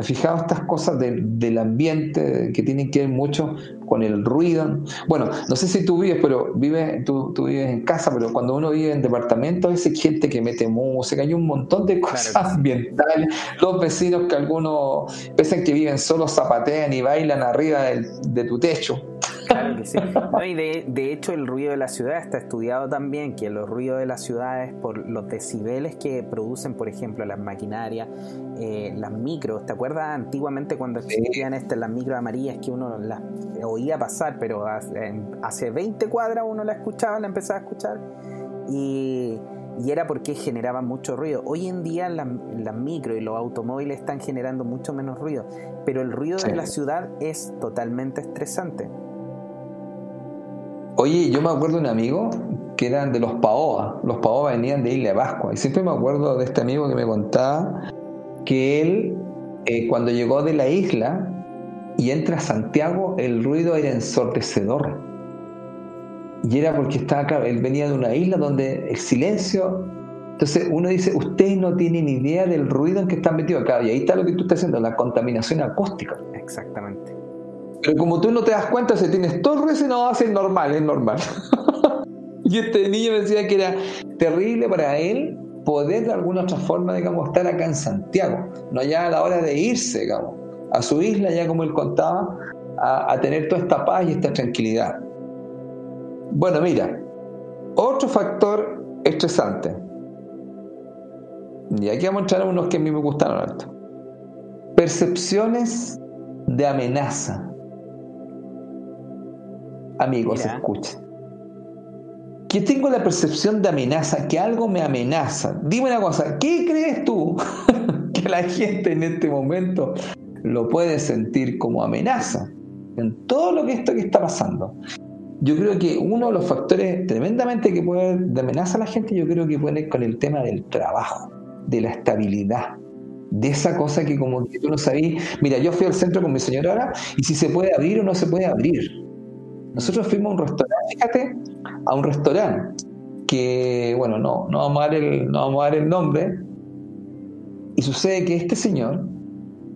¿Te has fijado estas cosas del ambiente que tienen que ver mucho con el ruido? Bueno, no sé si tú vives, pero vives, tú, vives en casa, pero cuando uno vive en departamento, hay gente que mete música, hay un montón de cosas ambientales. Los vecinos que algunos, pese que viven solo, zapatean y bailan arriba de tu techo. Claro que sí. y de, hecho, el ruido de la ciudad está estudiado también, que los ruidos de la ciudad es por los decibeles que producen, por ejemplo, las maquinarias, eh, las micros. ¿Te acuerdas antiguamente cuando existían estas, las micros amarillas que uno las oía pasar, pero hace 20 cuadras uno la escuchaba, la empezaba a escuchar? Y y era porque generaban mucho ruido. Hoy en día las la micro y los automóviles están generando mucho menos ruido, pero el ruido de la ciudad es totalmente estresante. Oye, yo me acuerdo de un amigo que eran de los Paoa. Los Paoa venían de Isla Pascua. Y siempre me acuerdo de este amigo que me contaba que él, eh, cuando llegó de la isla y entra a Santiago, el ruido era ensordecedor y era porque estaba, claro, él venía de una isla donde el silencio. Entonces uno dice, ustedes no tienen idea del ruido en que están metidos acá. Y ahí está lo que tú estás haciendo, la contaminación acústica. Exactamente. Pero como tú no te das cuenta, si tienes todo el ruido, no va a ser normal, es normal. y este niño me decía que era terrible para él poder de alguna otra forma, digamos, estar acá en Santiago. No ya a la hora de irse, digamos, a su isla, ya como él contaba, a tener toda esta paz y esta tranquilidad. Bueno, mira, otro factor estresante. Y aquí vamos a mostrar unos que a mí me gustaron harto. Percepciones de amenaza. Amigos, escuchen. Que tengo la percepción de amenaza, que algo me amenaza. Dime una cosa, ¿qué crees tú que la gente en este momento lo puede sentir como amenaza? En todo lo que esto que está pasando yo creo que uno de los factores tremendamente que puede de amenaza a la gente, yo creo que puede con el tema del trabajo, de la estabilidad, de esa cosa que como que tú no sabías, mira, yo fui al centro con mi señora ahora y si se puede abrir o no se puede abrir. Nosotros fuimos a un restaurante, fíjate, a un restaurante que, bueno, no, no, vamos a dar el, no vamos a dar el nombre, y sucede que este señor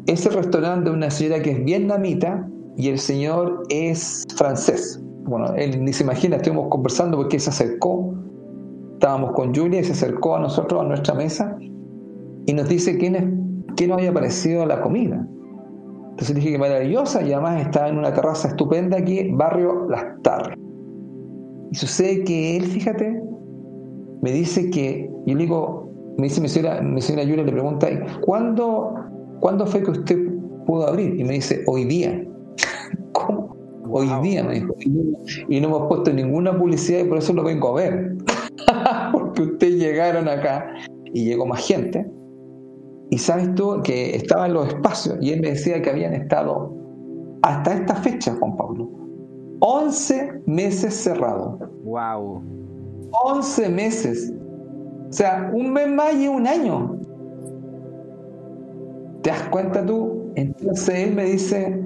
es el restaurante de una señora que es vietnamita y el señor es francés. Bueno, él ni se imagina, estuvimos conversando porque se acercó, estábamos con Julia y se acercó a nosotros, a nuestra mesa, y nos dice qué, qué nos había parecido la comida. Entonces dije que maravillosa y además estaba en una terraza estupenda aquí, barrio Las Tarras. Y sucede que él, fíjate, me dice que, yo le digo, me dice mi señora, mi señora le pregunta, ¿cuándo, ¿cuándo fue que usted pudo abrir? Y me dice, hoy día. ¿Cómo? Hoy día me dijo. Y no hemos puesto ninguna publicidad y por eso lo vengo a ver. Porque ustedes llegaron acá y llegó más gente. Y sabes tú que estaba en los espacios y él me decía que habían estado hasta esta fecha, Juan Pablo, 11 meses cerrados. ¡Wow! 11 meses. O sea, un mes más y un año. ¿Te das cuenta tú? Entonces él me dice,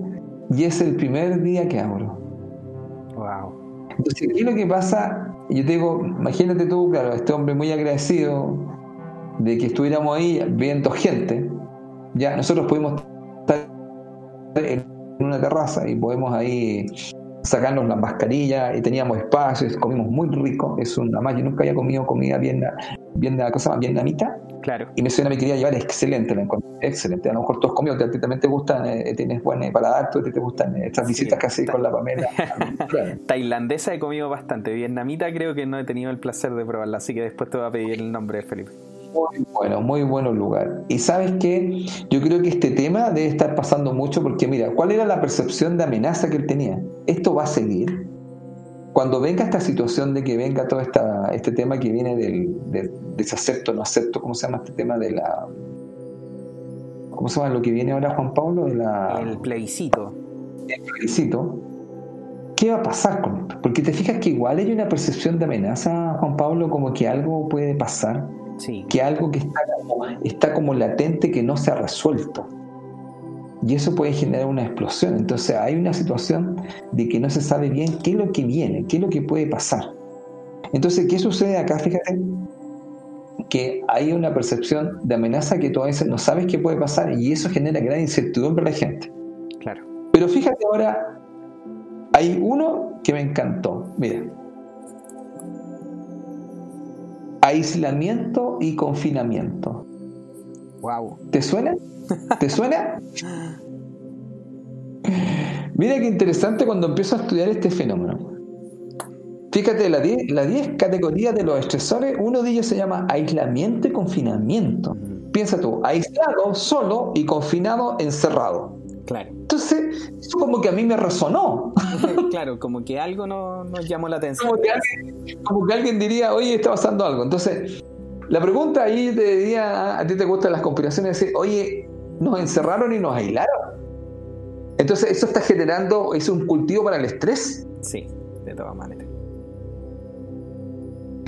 y es el primer día que abro. Wow. Entonces, aquí lo que pasa, yo te digo, imagínate tú, claro, este hombre muy agradecido de que estuviéramos ahí viendo gente. Ya, nosotros pudimos estar en una terraza y podemos ahí sacarnos las mascarillas y teníamos espacios, comimos muy rico. Es una más, yo nunca había comido comida bien, bien de la cosa más vietnamita. Claro. Y me suena, me quería llevar, excelente, la excelente. A lo mejor tú has comido, a ti también te gustan, eh, tienes buen eh, paladar, tú te gustan eh, estas visitas que haces con la Pamela. Tailandesa he comido bastante, vietnamita creo que no he tenido el placer de probarla, así que después te voy a pedir el nombre, Felipe. Muy bueno, muy bueno lugar. Y sabes que yo creo que este tema debe estar pasando mucho porque mira, ¿cuál era la percepción de amenaza que él tenía? ¿Esto va a seguir? Cuando venga esta situación de que venga todo esta, este tema que viene del, desacepto, no acepto, ¿cómo se llama este tema de la... ¿Cómo se llama lo que viene ahora Juan Pablo? De la, el plebiscito. El plebiscito. ¿Qué va a pasar con esto? Porque te fijas que igual hay una percepción de amenaza, Juan Pablo, como que algo puede pasar que algo que está como, está como latente que no se ha resuelto. Y eso puede generar una explosión. Entonces hay una situación de que no se sabe bien qué es lo que viene, qué es lo que puede pasar. Entonces, ¿qué sucede acá? Fíjate que hay una percepción de amenaza que tú a veces no sabes qué puede pasar y eso genera gran incertidumbre para la gente. Claro. Pero fíjate ahora, hay uno que me encantó. Mira, aislamiento y confinamiento. Wow. ¿Te suena? ¿Te suena? Mira qué interesante cuando empiezo a estudiar este fenómeno. Fíjate, las 10 categorías de los estresores, uno de ellos se llama aislamiento y confinamiento. Piensa tú, aislado, solo y confinado, encerrado. Claro. Entonces, eso como que a mí me resonó. claro, como que algo no, nos llamó la atención. Como que, alguien, diría, oye, está pasando algo. Entonces, la pregunta ahí te diría, a ti te gustan las conspiraciones, decir, oye, nos encerraron y nos aislaron. Entonces, eso está generando, es un cultivo para el estrés. Sí, de todas maneras.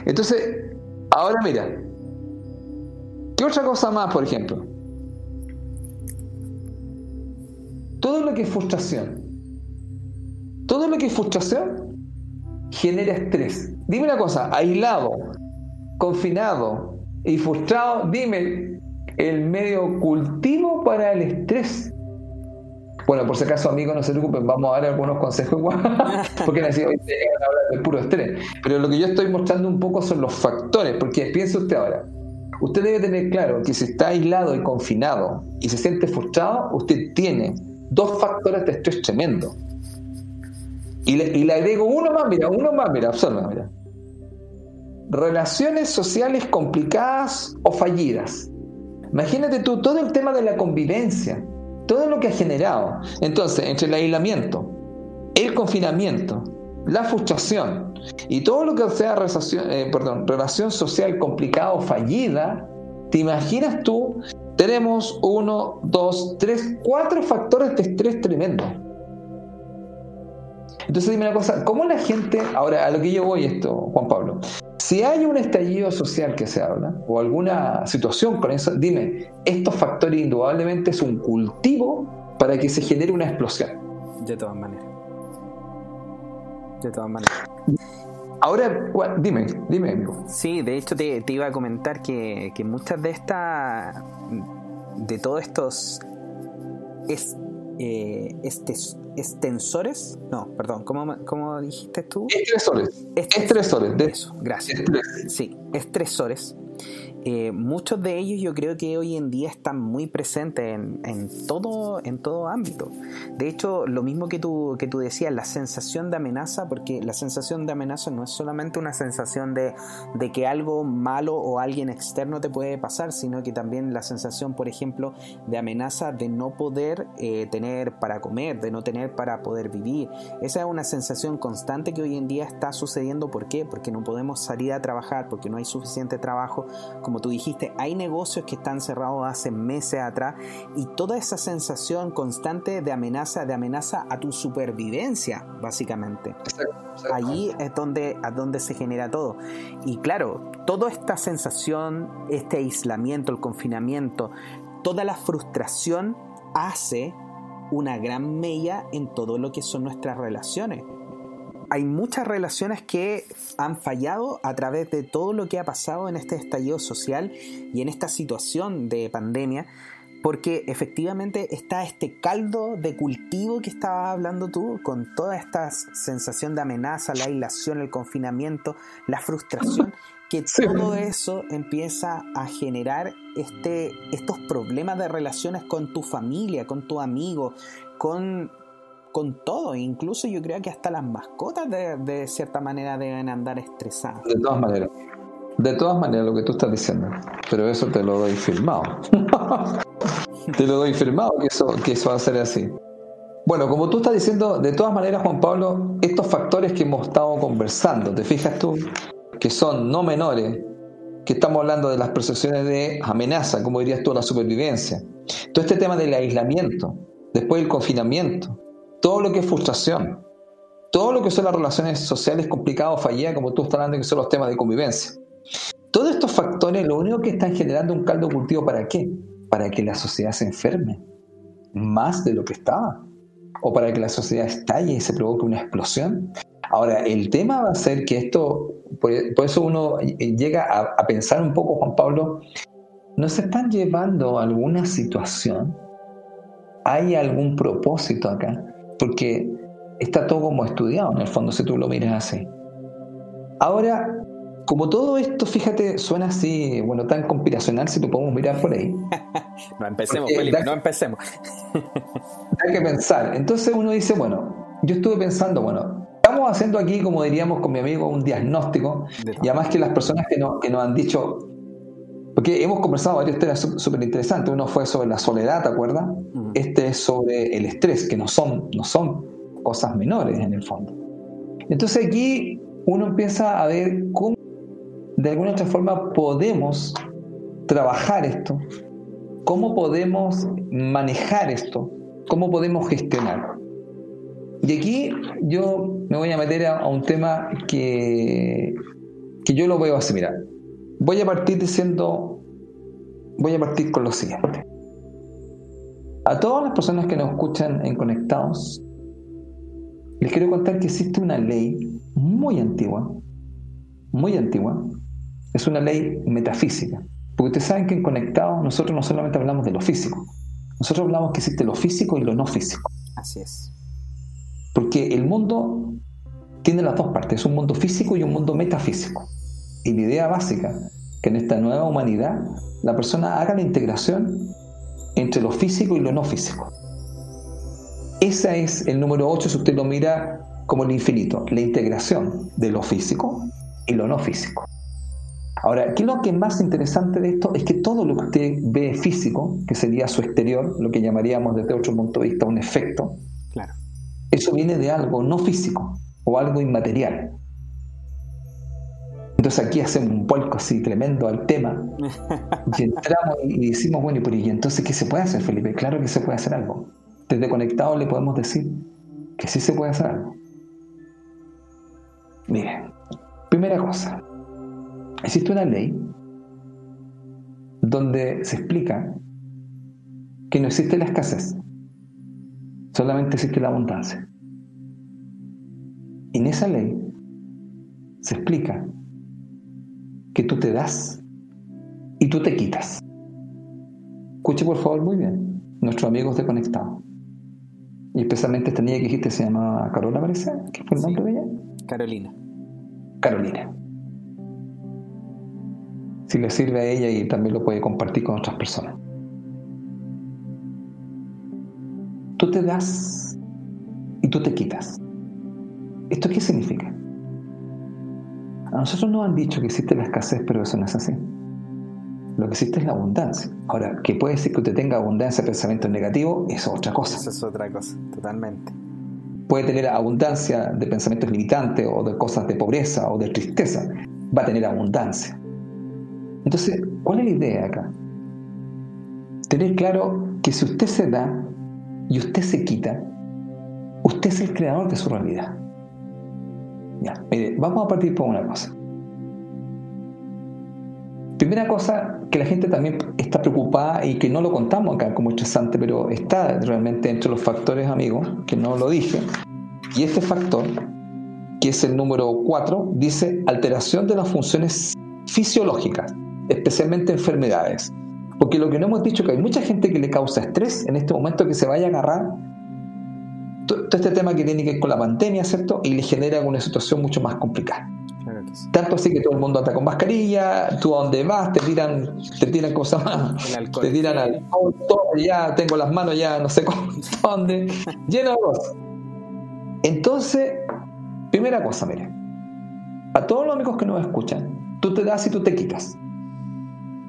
Entonces, ahora mira, ¿qué otra cosa más, por ejemplo? Todo lo que es frustración, todo lo que es frustración genera estrés. Dime una cosa, aislado, confinado y frustrado, dime el medio cultivo para el estrés. Bueno, por si acaso, amigos, no se preocupen, vamos a dar algunos consejos igual, porque hoy hablar del puro estrés. Pero lo que yo estoy mostrando un poco son los factores, porque piensa usted ahora, usted debe tener claro que si está aislado y confinado y se siente frustrado, usted tiene dos factores de estrés tremendo. Y le, y agrego uno más, mira, uno más, mira, observa, mira. Relaciones sociales complicadas o fallidas. Imagínate tú todo el tema de la convivencia todo lo que ha generado. Entonces, entre el aislamiento, el confinamiento, la frustración y todo lo que sea relación, eh, perdón, relación social complicada o fallida, ¿te imaginas tú? Tenemos uno, dos, tres, cuatro factores de estrés tremendo. Entonces dime una cosa, ¿cómo la gente, ahora a lo que yo voy esto, Juan Pablo, si hay un estallido social que se habla, o alguna situación con eso, dime, estos factores indudablemente es un cultivo para que se genere una explosión. De todas maneras. De todas maneras. Ahora, dime, dime, amigo. Sí, de hecho te, iba a comentar que, que muchas de estas, de todos estos es, eh, extensores, no, perdón, ¿cómo, ¿cómo, dijiste tú? Estresores. Estresores. De... Eso, gracias. Sí, estresores eh, muchos de ellos yo creo que hoy en día están muy presentes en, todo, en todo ámbito. De hecho, lo mismo que tú, que tú decías, la sensación de amenaza, porque la sensación de amenaza no es solamente una sensación de, que algo malo o alguien externo te puede pasar, sino que también la sensación, por ejemplo, de amenaza de no poder eh, tener para comer, de no tener para poder vivir. Esa es una sensación constante que hoy en día está sucediendo. ¿Por qué? Porque no podemos salir a trabajar, porque no hay suficiente trabajo tú dijiste, hay negocios que están cerrados hace meses atrás y toda esa sensación constante de amenaza, de amenaza a tu supervivencia, básicamente. Allí es donde, a donde se genera todo. Y claro, toda esta sensación, este aislamiento, el confinamiento, toda la frustración hace una gran mella en todo lo que son nuestras relaciones hay muchas relaciones que han fallado a través de todo lo que ha pasado en este estallido social y en esta situación de pandemia, porque efectivamente está este caldo de cultivo que estabas hablando tú, con toda esta sensación de amenaza, la aislación, el confinamiento, la frustración, que todo eso empieza a generar este, estos problemas de relaciones con tu familia, con tu amigo, con con todo, incluso yo creo que hasta las mascotas de, cierta manera deben andar estresadas. De todas maneras, de todas maneras lo que tú estás diciendo, pero eso te lo doy firmado. te lo doy firmado que eso, que eso va a ser así. Bueno, como tú estás diciendo, de todas maneras, Juan Pablo, estos factores que hemos estado conversando, ¿te fijas tú? Que son no menores, que estamos hablando de las percepciones de amenaza, como dirías tú, la supervivencia. Todo este tema del aislamiento, después del confinamiento, todo lo que es frustración, todo lo que son las relaciones sociales complicadas o fallidas, como tú estás hablando, que son los temas de convivencia. Todos estos factores lo único que están generando un caldo cultivo para qué? Para que la sociedad se enferme más de lo que estaba. O para que la sociedad estalle y se provoque una explosión. Ahora, el tema va a ser que esto, por, eso uno llega a, pensar un poco, Juan Pablo, ¿nos están llevando alguna situación? ¿Hay algún propósito acá? Porque está todo como estudiado en el fondo, si tú lo miras así. Ahora, como todo esto, fíjate, suena así, bueno, tan conspiracional si lo podemos mirar por ahí. no empecemos, Felipe, no empecemos. hay que pensar. Entonces uno dice, bueno, yo estuve pensando, bueno, estamos haciendo aquí, como diríamos con mi amigo, un diagnóstico, y además que las personas que, no, que nos han dicho, porque hemos conversado varios temas súper interesantes, uno fue sobre la soledad, ¿te acuerdas? Este es sobre el estrés, que no son, no son cosas menores en el fondo. Entonces aquí uno empieza a ver cómo de alguna otra forma podemos trabajar esto, cómo podemos manejar esto, cómo podemos gestionar. Y aquí yo me voy a meter a, un tema que, que yo lo veo así, mira, voy a partir diciendo, voy a partir con lo siguiente. A todas las personas que nos escuchan en Conectados, les quiero contar que existe una ley muy antigua, muy antigua, es una ley metafísica. Porque ustedes saben que en Conectados nosotros no solamente hablamos de lo físico, nosotros hablamos que existe lo físico y lo no físico. Así es. Porque el mundo tiene las dos partes, es un mundo físico y un mundo metafísico. Y la idea básica, que en esta nueva humanidad la persona haga la integración entre lo físico y lo no físico. Ese es el número 8 si usted lo mira como el infinito, la integración de lo físico y lo no físico. Ahora, ¿qué es lo que es más interesante de esto? Es que todo lo que usted ve físico, que sería su exterior, lo que llamaríamos desde otro punto de vista un efecto, claro. eso viene de algo no físico o algo inmaterial. Entonces aquí hacemos un vuelco así tremendo al tema y entramos y decimos, bueno, ¿y entonces qué se puede hacer, Felipe? Claro que se puede hacer algo. Desde conectado le podemos decir que sí se puede hacer algo. Miren, primera cosa, existe una ley donde se explica que no existe la escasez, solamente existe la abundancia. Y en esa ley se explica que tú te das y tú te quitas. Escuche por favor muy bien, nuestros amigos de Conectado. Y especialmente esta niña que dijiste se llama Carola, parece. ¿Qué fue el nombre de ella? Carolina. Carolina si le sirve a ella y también lo puede compartir con otras personas. Tú te das y tú te quitas. ¿Esto qué significa? A nosotros nos han dicho que existe la escasez, pero eso no es así. Lo que existe es la abundancia. Ahora, que puede decir que usted tenga abundancia de pensamientos negativos, eso es otra cosa. Eso es otra cosa, totalmente. Puede tener abundancia de pensamientos limitantes o de cosas de pobreza o de tristeza. Va a tener abundancia. Entonces, ¿cuál es la idea acá? Tener claro que si usted se da y usted se quita, usted es el creador de su realidad. Vamos a partir por una cosa. Primera cosa que la gente también está preocupada y que no lo contamos acá como estresante, pero está realmente entre los factores, amigos, que no lo dije. Y este factor, que es el número 4, dice alteración de las funciones fisiológicas especialmente enfermedades. Porque lo que no hemos dicho que hay mucha gente que le causa estrés en este momento que se vaya a agarrar todo este tema que tiene que ver con la pandemia, ¿cierto? Y le genera una situación mucho más complicada. Tanto así que todo el mundo anda con mascarilla, tú a donde vas, te tiran, te tiran cosas más, te tiran alcohol, todo, ya tengo las manos ya no sé dónde, lleno de cosas. Entonces, primera cosa, mire, a todos los amigos que nos escuchan, tú te das y tú te quitas.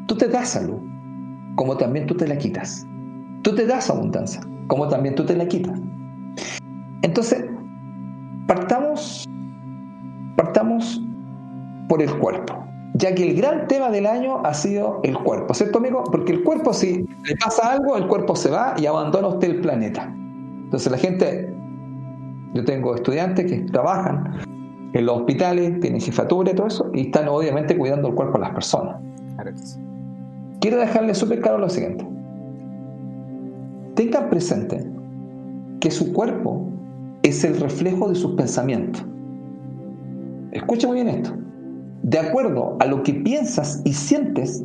Tú te das salud, como también tú te la quitas. Tú te das abundancia, como también tú te la quitas. Entonces, partamos, partamos por el cuerpo, ya que el gran tema del año ha sido el cuerpo, ¿cierto amigo? Porque el cuerpo si le pasa algo, el cuerpo se va y abandona usted el planeta. Entonces la gente, yo tengo estudiantes que trabajan en los hospitales, tienen jefatura y todo eso, y están obviamente cuidando el cuerpo de las personas. Quiero dejarle súper claro lo siguiente. Tengan presente que su cuerpo es el reflejo de sus pensamientos. Escucha muy bien esto. De acuerdo a lo que piensas y sientes,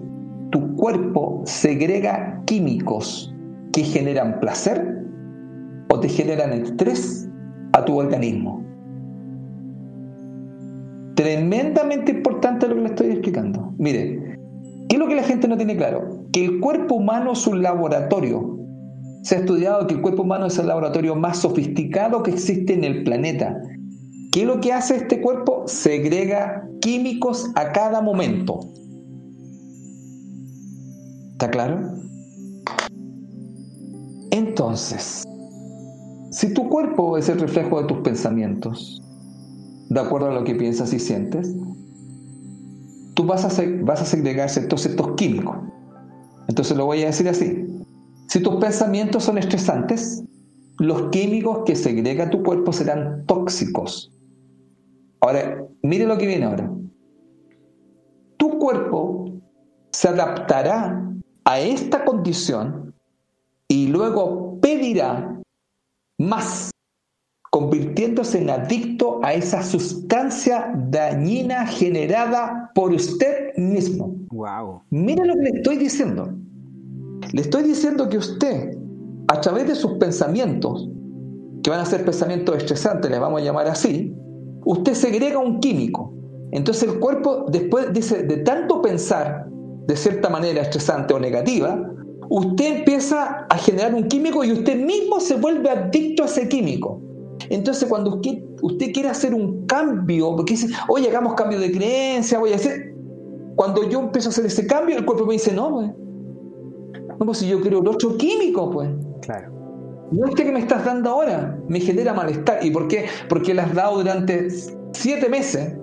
tu cuerpo segrega químicos que generan placer o te generan estrés a tu organismo. tremendamente importante lo que le estoy explicando. Mire, ¿qué es lo que la gente no tiene claro? Que el cuerpo humano es un laboratorio. Se ha estudiado que el cuerpo humano es el laboratorio más sofisticado que existe en el planeta. ¿Qué es lo que hace este cuerpo? Segrega químicos a cada momento. ¿Está claro? Entonces, si tu cuerpo es el reflejo de tus pensamientos, de acuerdo a lo que piensas y sientes, tú vas a, vas a segregar todos estos químicos. Entonces lo voy a decir así. Si tus pensamientos son estresantes, los químicos que segrega tu cuerpo serán tóxicos. Ahora, mire lo que viene ahora. Tu cuerpo se adaptará a esta condición y luego pedirá más, convirtiéndose en adicto a esa sustancia dañina generada por usted mismo. Wow. Mire lo que le estoy diciendo. Le estoy diciendo que usted, a través de sus pensamientos, que van a ser pensamientos estresantes, les vamos a llamar así, usted segrega un químico. Entonces el cuerpo, después dice, de tanto pensar de cierta manera estresante o negativa, usted empieza a generar un químico y usted mismo se vuelve adicto a ese químico. Entonces cuando usted, quiere hacer un cambio, porque dice, oye, hagamos cambio de creencia, voy a hacer... Cuando yo empiezo a hacer ese cambio, el cuerpo me dice, no, pues, no, pues si yo quiero el otro químico, pues. Claro. No este que me estás dando ahora me genera malestar. ¿Y por qué? Porque le has dado durante siete meses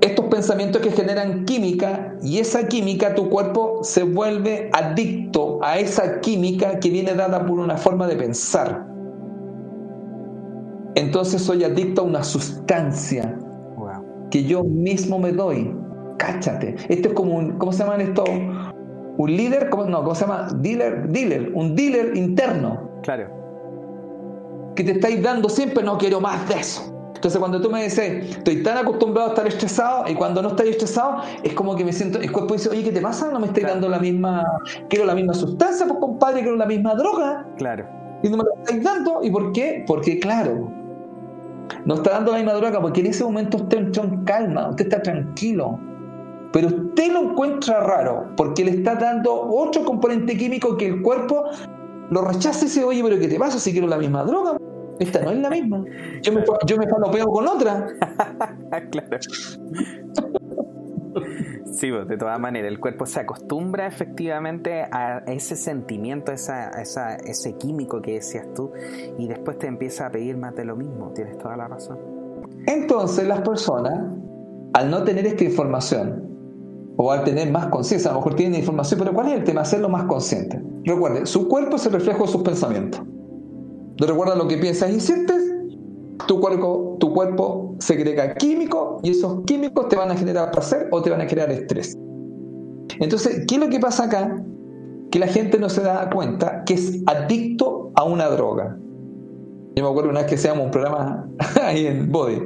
estos pensamientos que generan química y esa química tu cuerpo se vuelve adicto a esa química que viene dada por una forma de pensar. Entonces soy adicto a una sustancia que yo mismo me doy. Cáchate. Esto es como un, ¿cómo se llaman esto? Un líder, ¿cómo, no, ¿cómo se llama? Dealer, dealer, un dealer interno. Claro. Que te estáis dando siempre, no quiero más de eso. Entonces cuando tú me dices, estoy tan acostumbrado a estar estresado y cuando no estoy estresado, es como que me siento, el cuerpo dice, oye, ¿qué te pasa? No me estoy dando la misma, quiero la misma sustancia, pues compadre, quiero la misma droga. Claro. Y no me la estáis dando. ¿Y por qué? Porque claro, no está dando la misma droga porque en ese momento usted entró en calma, usted está tranquilo. Pero usted lo encuentra raro porque le está dando otro componente químico que el cuerpo lo rechaza y dice, oye, pero ¿qué te pasa si quiero la misma droga? Esta no es la misma. Yo me, yo me falopeo con otra. claro. Sí, pues, de todas maneras, el cuerpo se acostumbra efectivamente a ese sentimiento, esa, esa, ese químico que decías tú, y después te empieza a pedir más de lo mismo. Tienes toda la razón. Entonces, las personas, al no tener esta información, o al tener más conciencia, a lo mejor tienen información, pero ¿cuál es el tema? Hacerlo más consciente. Recuerde, su cuerpo es el reflejo de sus pensamientos. ¿No recuerdas lo que piensas y sientes? Tu cuerpo, tu cuerpo segrega químicos y esos químicos te van a generar placer o te van a generar estrés. Entonces, ¿qué es lo que pasa acá? Que la gente no se da cuenta que es adicto a una droga. Yo me acuerdo una vez que hacíamos un programa ahí en Body.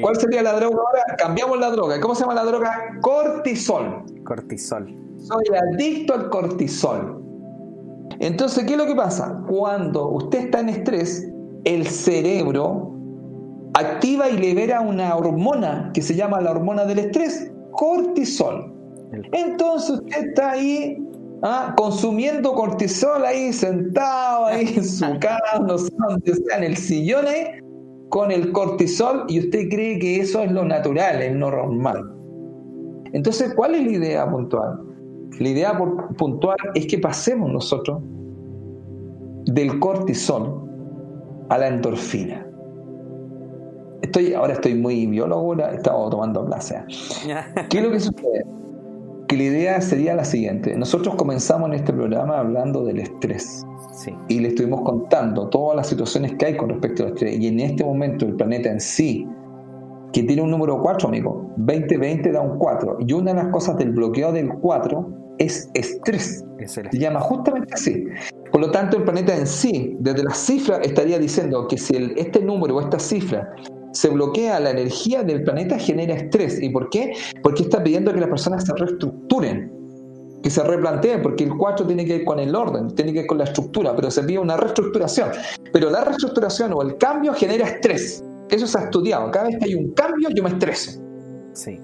¿Cuál sería la droga ahora? Cambiamos la droga. ¿Cómo se llama la droga? Cortisol. Cortisol. Soy adicto al cortisol. Entonces, ¿qué es lo que pasa? Cuando usted está en estrés, el cerebro activa y libera una hormona que se llama la hormona del estrés, cortisol. Entonces usted está ahí ¿ah? consumiendo cortisol ahí sentado ahí en su cama, no sé dónde sea, en el sillón ahí, con el cortisol y usted cree que eso es lo natural, es lo normal. Entonces, ¿cuál es la idea puntual? La idea puntual es que pasemos nosotros del cortisol a la endorfina. Estoy, ahora estoy muy biólogo, he estado tomando clase. ¿Qué es lo que sucede? Que la idea sería la siguiente. Nosotros comenzamos en este programa hablando del estrés. Y le estuvimos contando todas las situaciones que hay con respecto al estrés. Y en este momento el planeta en sí, que tiene un número 4, amigo, 2020 da un 4. Y una de las cosas del bloqueo del 4 es estrés. Se llama justamente así. Por lo tanto, el planeta en sí, desde la cifra, estaría diciendo que si este número o esta cifra se bloquea, la energía del planeta genera estrés. ¿Y por qué? Porque está pidiendo que las personas se reestructuren, que se replanteen, porque el 4 tiene que ir con el orden, tiene que ir con la estructura, pero se pide una reestructuración. Pero la reestructuración o el cambio genera estrés. Eso se ha estudiado. Cada vez que hay un cambio, yo me estreso. Sí.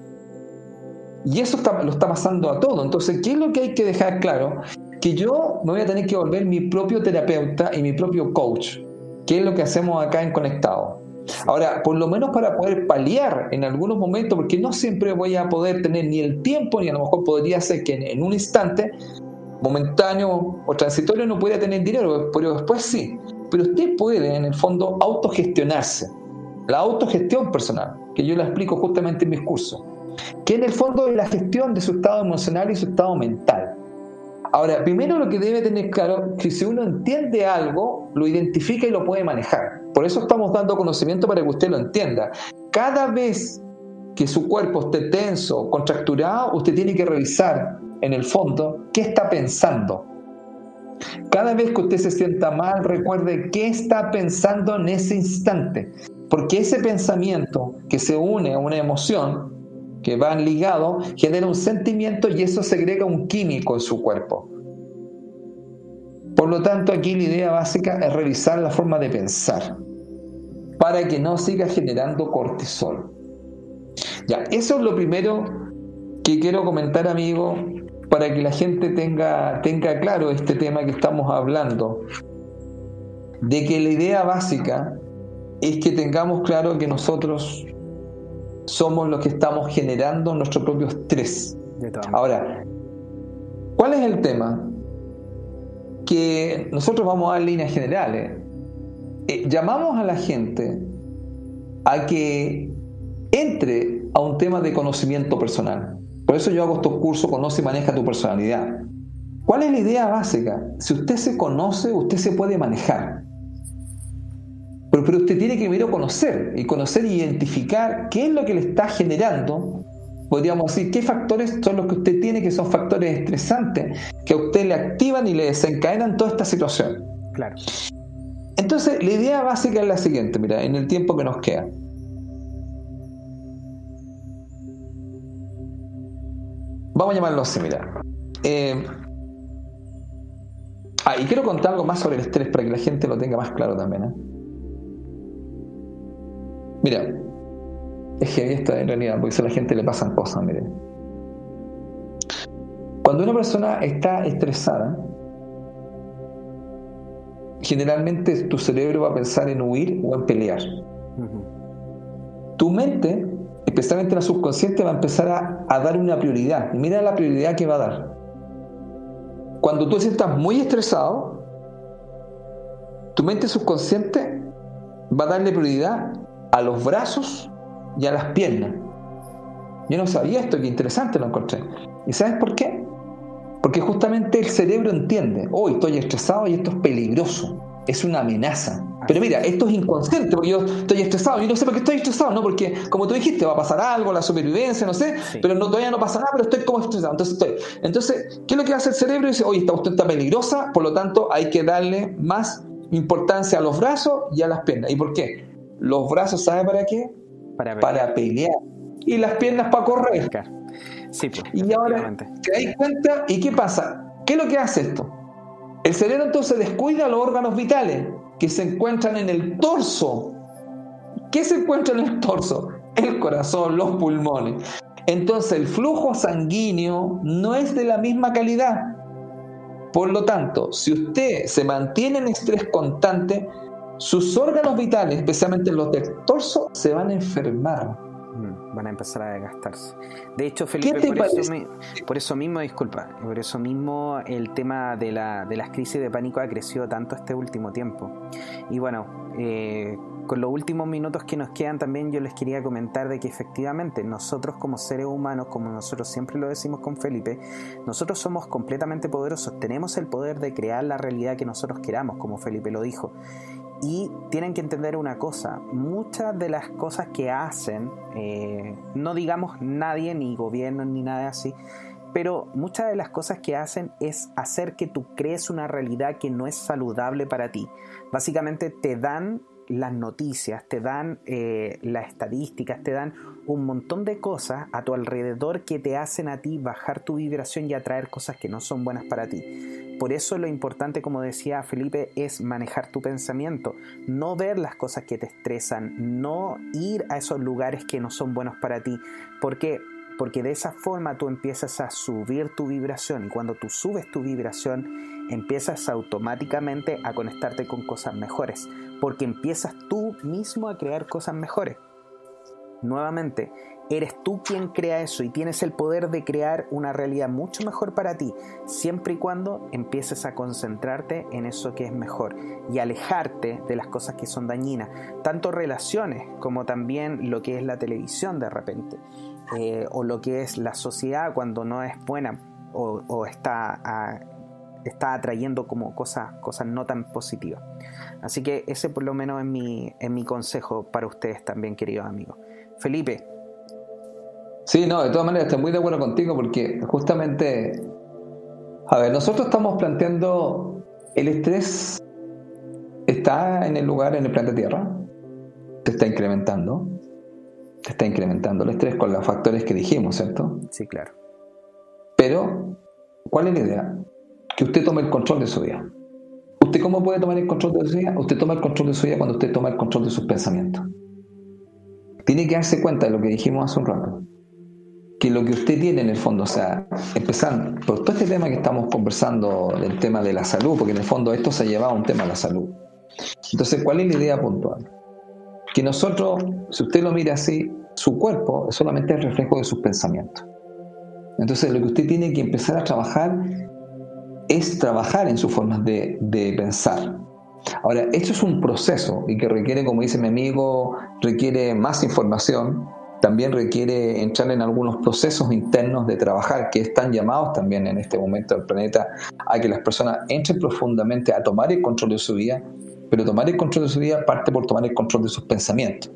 Y eso lo está pasando a todo. Entonces, ¿qué es lo que hay que dejar claro? Que yo me voy a tener que volver mi propio terapeuta y mi propio coach, que es lo que hacemos acá en Conectado. Ahora, por lo menos para poder paliar en algunos momentos, porque no siempre voy a poder tener ni el tiempo, ni a lo mejor podría ser que en, un instante, momentáneo o transitorio, no pueda tener dinero, pero después sí. Pero usted puede, en el fondo, autogestionarse. La autogestión personal, que yo la explico justamente en mis cursos que en el fondo es la gestión de su estado emocional y su estado mental. Ahora, primero lo que debe tener claro es que si uno entiende algo, lo identifica y lo puede manejar. Por eso estamos dando conocimiento para que usted lo entienda. Cada vez que su cuerpo esté tenso, contracturado, usted tiene que revisar en el fondo qué está pensando. Cada vez que usted se sienta mal, recuerde qué está pensando en ese instante. Porque ese pensamiento que se une a una emoción que van ligados, genera un sentimiento y eso segrega un químico en su cuerpo. Por lo tanto, aquí la idea básica es revisar la forma de pensar para que no siga generando cortisol. Ya, eso es lo primero que quiero comentar, amigo, para que la gente tenga, tenga claro este tema que estamos hablando. De que la idea básica es que tengamos claro que nosotros somos los que estamos generando nuestro propio estrés. Ahora, ¿cuál es el tema? Que nosotros vamos a dar líneas generales. Eh, llamamos a la gente a que entre a un tema de conocimiento personal. Por eso yo hago estos cursos, conoce y maneja tu personalidad. ¿Cuál es la idea básica? Si usted se conoce, usted se puede manejar. Pero, usted tiene que primero conocer y conocer e identificar qué es lo que le está generando. Podríamos decir qué factores son los que usted tiene que son factores estresantes que a usted le activan y le desencadenan toda esta situación. Claro. Entonces, la idea básica es la siguiente, mira, en el tiempo que nos queda. Vamos a llamarlo así, mira. Eh, ah, y quiero contar algo más sobre el estrés para que la gente lo tenga más claro también. ¿eh? Mira, es que esto en realidad, porque a la gente le pasan cosas, mire. Cuando una persona está estresada, generalmente tu cerebro va a pensar en huir o en pelear. Tu mente, especialmente la subconsciente, va a empezar a, a, dar una prioridad. Mira la prioridad que va a dar. Cuando tú estás muy estresado, tu mente subconsciente va a darle prioridad a los brazos y a las piernas. Yo no sabía esto, qué interesante lo encontré. ¿Y sabes por qué? Porque justamente el cerebro entiende, hoy estoy estresado y esto es peligroso, es una amenaza. Pero mira, esto es inconsciente, porque yo estoy estresado, y no sé por qué estoy estresado, ¿no? Porque, como tú dijiste, va a pasar algo, la supervivencia, no sé, pero no, todavía no pasa nada, pero estoy como estresado. Entonces, estoy. Entonces, ¿qué es lo que hace el cerebro? Dice, oye, esta cuestión está peligrosa, por lo tanto, hay que darle más importancia a los brazos y a las piernas. ¿Y por qué? Los brazos, ¿sabe para qué? Para pelear. Y las piernas para correr. Sí, pues, y ahora te das cuenta, ¿y qué pasa? ¿Qué es lo que hace esto? El cerebro entonces descuida los órganos vitales que se encuentran en el torso. ¿Qué se encuentra en el torso? El corazón, los pulmones. Entonces el flujo sanguíneo no es de la misma calidad. Por lo tanto, si usted se mantiene en estrés constante, sus órganos vitales, especialmente los del torso, se van a enfermar. Van a empezar a desgastarse. De hecho, Felipe, por eso, por eso, mismo, disculpa, por eso mismo el tema de, la, de las crisis de pánico ha crecido tanto este último tiempo. Y bueno, eh, con los últimos minutos que nos quedan también yo les quería comentar de que efectivamente nosotros como seres humanos, como nosotros siempre lo decimos con Felipe, nosotros somos completamente poderosos, tenemos el poder de crear la realidad que nosotros queramos, como Felipe lo dijo. Y tienen que entender una cosa, muchas de las cosas que hacen, eh, no digamos nadie, ni gobierno, ni nada así, pero muchas de las cosas que hacen es hacer que tú crees una realidad que no es saludable para ti. Básicamente te dan las noticias, te dan eh, las estadísticas, te dan un montón de cosas a tu alrededor que te hacen a ti bajar tu vibración y atraer cosas que no son buenas para ti. Por eso lo importante, como decía Felipe, es manejar tu pensamiento, no ver las cosas que te estresan, no ir a esos lugares que no son buenos para ti, porque porque de esa forma tú empiezas a subir tu vibración y cuando tú subes tu vibración empiezas automáticamente a conectarte con cosas mejores, porque empiezas tú mismo a crear cosas mejores. Nuevamente, eres tú quien crea eso y tienes el poder de crear una realidad mucho mejor para ti, siempre y cuando empieces a concentrarte en eso que es mejor y alejarte de las cosas que son dañinas, tanto relaciones como también lo que es la televisión de repente, eh, o lo que es la sociedad cuando no es buena o, está, está atrayendo como cosas, cosas no tan positivas. Así que ese por lo menos es mi, es mi consejo para ustedes también, queridos amigos. Felipe. Sí, no, de todas maneras estoy muy de acuerdo contigo porque justamente, a ver, nosotros estamos planteando el estrés está en el lugar en el planeta Tierra, se está incrementando, se está incrementando el estrés con los factores que dijimos, ¿cierto? Sí, claro. Pero, ¿cuál es la idea? Que usted tome el control de su vida. ¿Usted cómo puede tomar el control de su vida? Usted toma el control de su vida cuando usted toma el control de sus pensamientos tiene que darse cuenta de lo que dijimos hace un rato, que lo que usted tiene en el fondo, o sea, empezando por todo este tema que estamos conversando del tema de la salud, porque en el fondo esto se ha llevado a un tema de la salud. Entonces, ¿cuál es la idea puntual? Que nosotros, si usted lo mira así, su cuerpo es solamente el reflejo de sus pensamientos. Entonces, lo que usted tiene que empezar a trabajar es trabajar en sus formas de, de pensar, Ahora, esto es un proceso y que requiere, como dice mi amigo, requiere más información, también requiere entrar en algunos procesos internos de trabajar que están llamados también en este momento del planeta a que las personas entren profundamente a tomar el control de su vida, pero tomar el control de su vida parte por tomar el control de sus pensamientos.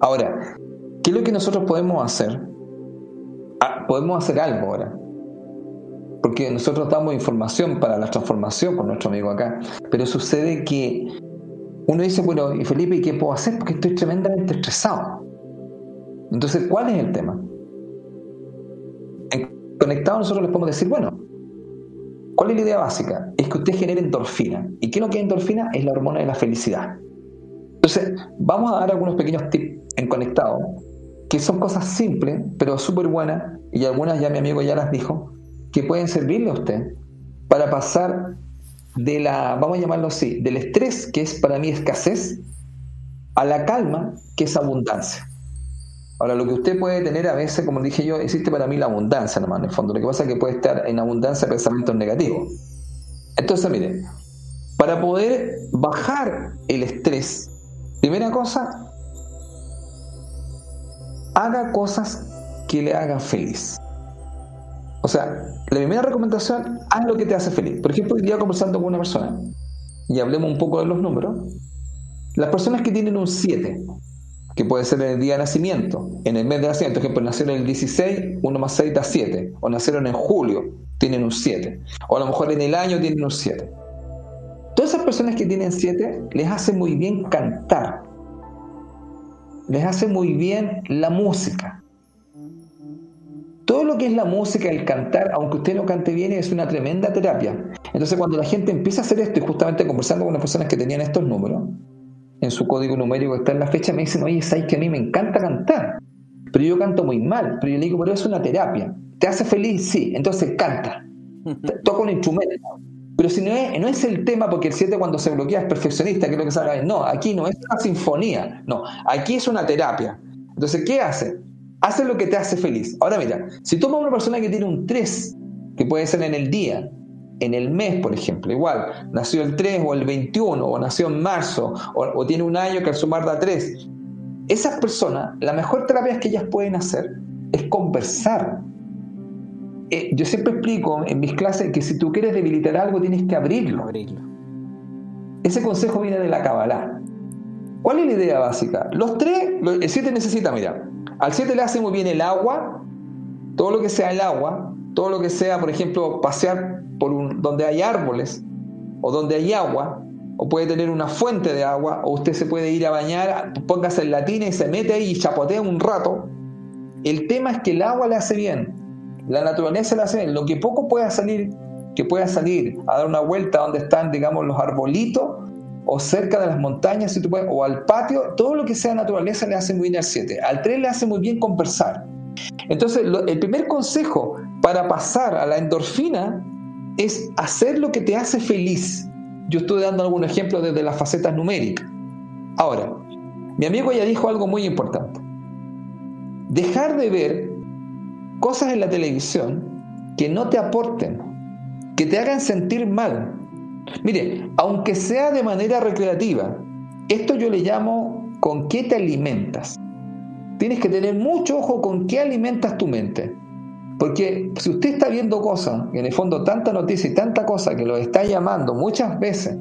Ahora, ¿qué es lo que nosotros podemos hacer? Ah, podemos hacer algo ahora porque nosotros damos información para la transformación con nuestro amigo acá, pero sucede que uno dice, bueno, y Felipe, ¿qué puedo hacer? Porque estoy tremendamente estresado. Entonces, ¿cuál es el tema? En conectado nosotros les podemos decir, bueno, ¿cuál es la idea básica? Es que usted genere endorfina. ¿Y qué es lo que es endorfina? Es la hormona de la felicidad. Entonces, vamos a dar algunos pequeños tips en conectado, que son cosas simples, pero súper buenas, y algunas ya mi amigo ya las dijo, que pueden servirle a usted para pasar de la, vamos a llamarlo así, del estrés, que es para mí escasez, a la calma, que es abundancia. Ahora, lo que usted puede tener a veces, como dije yo, existe para mí la abundancia nomás, en el fondo. Lo que pasa es que puede estar en abundancia pensamientos negativos. Entonces, mire, para poder bajar el estrés, primera cosa, haga cosas que le hagan feliz. O sea, la primera recomendación, haz lo que te hace feliz. Por ejemplo, hoy día conversando con una persona, y hablemos un poco de los números, las personas que tienen un 7, que puede ser en el día de nacimiento, en el mes de nacimiento, por ejemplo, nacieron el 16, 1 más 6 da 7, o nacieron en julio, tienen un 7, o a lo mejor en el año tienen un 7. Todas esas personas que tienen 7 les hace muy bien cantar, les hace muy bien la música, todo lo que es la música, el cantar, aunque usted no cante bien, es una tremenda terapia. Entonces, cuando la gente empieza a hacer esto, y justamente conversando con las personas que tenían estos números, en su código numérico que está en la fecha, me dicen, oye, ¿sabes que a mí me encanta cantar? Pero yo canto muy mal. Pero yo le digo, pero es una terapia. ¿Te hace feliz? Sí. Entonces canta. Toca un instrumento. Pero si no es, no es el tema, porque el 7 cuando se bloquea es perfeccionista, que es lo que sabe. No, aquí no es una sinfonía. No, aquí es una terapia. Entonces, ¿qué hace? Hace lo que te hace feliz. Ahora mira, si toma una persona que tiene un 3, que puede ser en el día, en el mes, por ejemplo, igual, nació el 3 o el 21, o nació en marzo, o, tiene un año que al sumar da 3, esas personas, la mejor terapia que ellas pueden hacer es conversar. Eh, yo siempre explico en mis clases que si tú quieres debilitar algo tienes que abrirlo. abrirlo. Ese consejo viene de la Kabbalah. ¿Cuál es la idea básica? Los tres, el 7 necesita, mira, al 7 le hace muy bien el agua, todo lo que sea el agua, todo lo que sea, por ejemplo, pasear por un, donde hay árboles o donde hay agua, o puede tener una fuente de agua, o usted se puede ir a bañar, póngase en la tina y se mete ahí y chapotea un rato. El tema es que el agua le hace bien, la naturaleza le hace bien. Lo que poco pueda salir, que pueda salir a dar una vuelta donde están, digamos, los arbolitos, o cerca de las montañas, si tú puedes, o al patio, todo lo que sea naturaleza le hace muy bien al 7. Al 3 le hace muy bien conversar. Entonces, el primer consejo para pasar a la endorfina es hacer lo que te hace feliz. Yo estoy dando algunos ejemplos desde las facetas numéricas. Ahora, mi amigo ya dijo algo muy importante. Dejar de ver cosas en la televisión que no te aporten, que te hagan sentir mal. Mire, aunque sea de manera recreativa, esto yo le llamo con qué te alimentas. Tienes que tener mucho ojo con qué alimentas tu mente. Porque si usted está viendo cosas, en el fondo tanta noticia y tanta cosa que lo está llamando muchas veces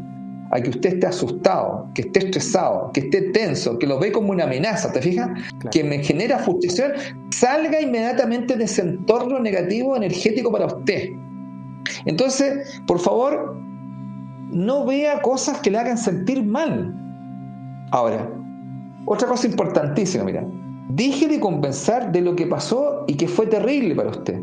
a que usted esté asustado, que esté estresado, que esté tenso, que lo ve como una amenaza, ¿te fijas? Que me genera frustración, salga inmediatamente de ese entorno negativo energético para usted. Entonces, por favor, no vea cosas que le hagan sentir mal. Ahora, otra cosa importantísima, mira, Deje de compensar de lo que pasó y que fue terrible para usted.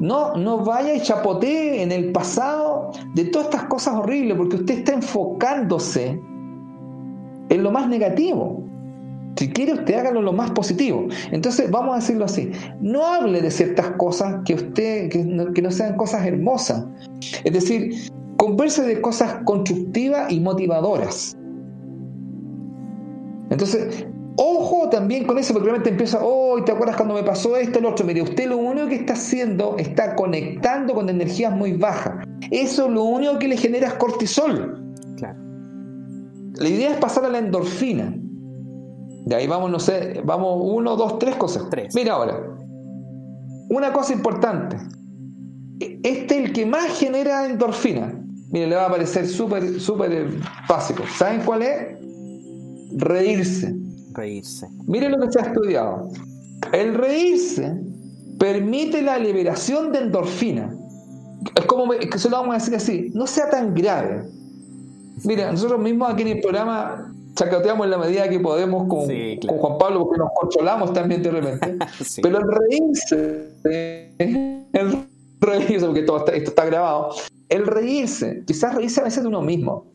No, no vaya y chapotee en el pasado de todas estas cosas horribles, porque usted está enfocándose en lo más negativo. Si quiere, usted hágalo lo más positivo. Entonces, vamos a decirlo así: no hable de ciertas cosas que usted, que no, que no sean cosas hermosas. Es decir, converse de cosas constructivas y motivadoras. Entonces, Ojo también con eso, porque realmente empieza, oh, ¿te acuerdas cuando me pasó esto, el otro? Mire, usted lo único que está haciendo está conectando con energías muy bajas. Eso lo único que le genera es cortisol. Claro. La idea es pasar a la endorfina. De ahí vamos, no sé, vamos uno, dos, tres cosas. Tres. Mira ahora, una cosa importante. Este es el que más genera endorfina. Mire, le va a parecer súper, súper básico. ¿Saben cuál es? Reírse reírse. Mire lo que se ha estudiado. El reírse permite la liberación de endorfina. Es como que se lo vamos a decir así, no sea tan grave. Mira, nosotros mismos aquí en el programa chacoteamos en la medida que podemos con, Juan Pablo porque nos controlamos también terriblemente. Pero el reírse, el reírse, porque todo esto está grabado, el reírse, quizás reírse a veces de uno mismo,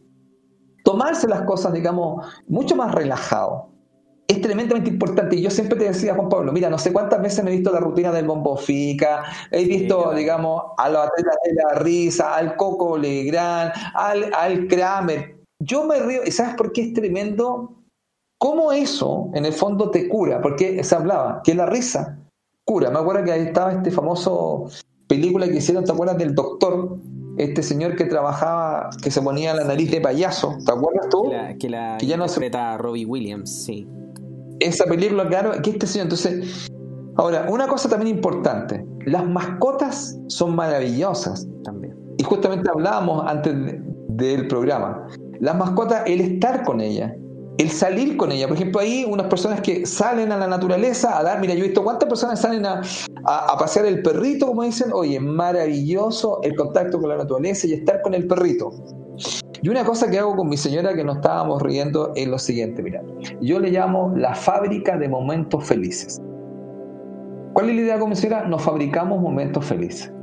tomarse las cosas, digamos, mucho más relajado es tremendamente importante. Y yo siempre te decía, Juan Pablo, mira, no sé cuántas veces me he visto la rutina del Bombofica, he visto, digamos, a los atletas de la risa, al Coco Legrand, al, al Kramer. Yo me río, ¿y sabes por qué es tremendo? ¿Cómo eso, en el fondo, te cura? Porque se hablaba que la risa cura. Me acuerdo que ahí estaba este famoso película que hicieron, ¿te acuerdas del doctor? Este señor que trabajaba, que se ponía la nariz de payaso, ¿te acuerdas tú? Que la, que ya no se... Robbie Williams, sí esa película, claro, que este señor. Entonces, ahora, una cosa también importante: las mascotas son maravillosas. También. Y justamente hablábamos antes del programa. Las mascotas, el estar con ellas, el salir con ella. Por ejemplo, hay unas personas que salen a la naturaleza a dar, mira, yo he visto cuántas personas salen a, a, pasear el perrito, como dicen, oye, maravilloso el contacto con la naturaleza y estar con el perrito. Y una cosa que hago con mi señora que nos estábamos riendo es lo siguiente, mira, yo le llamo la fábrica de momentos felices. ¿Cuál es la idea con mi señora? Nos fabricamos momentos felices.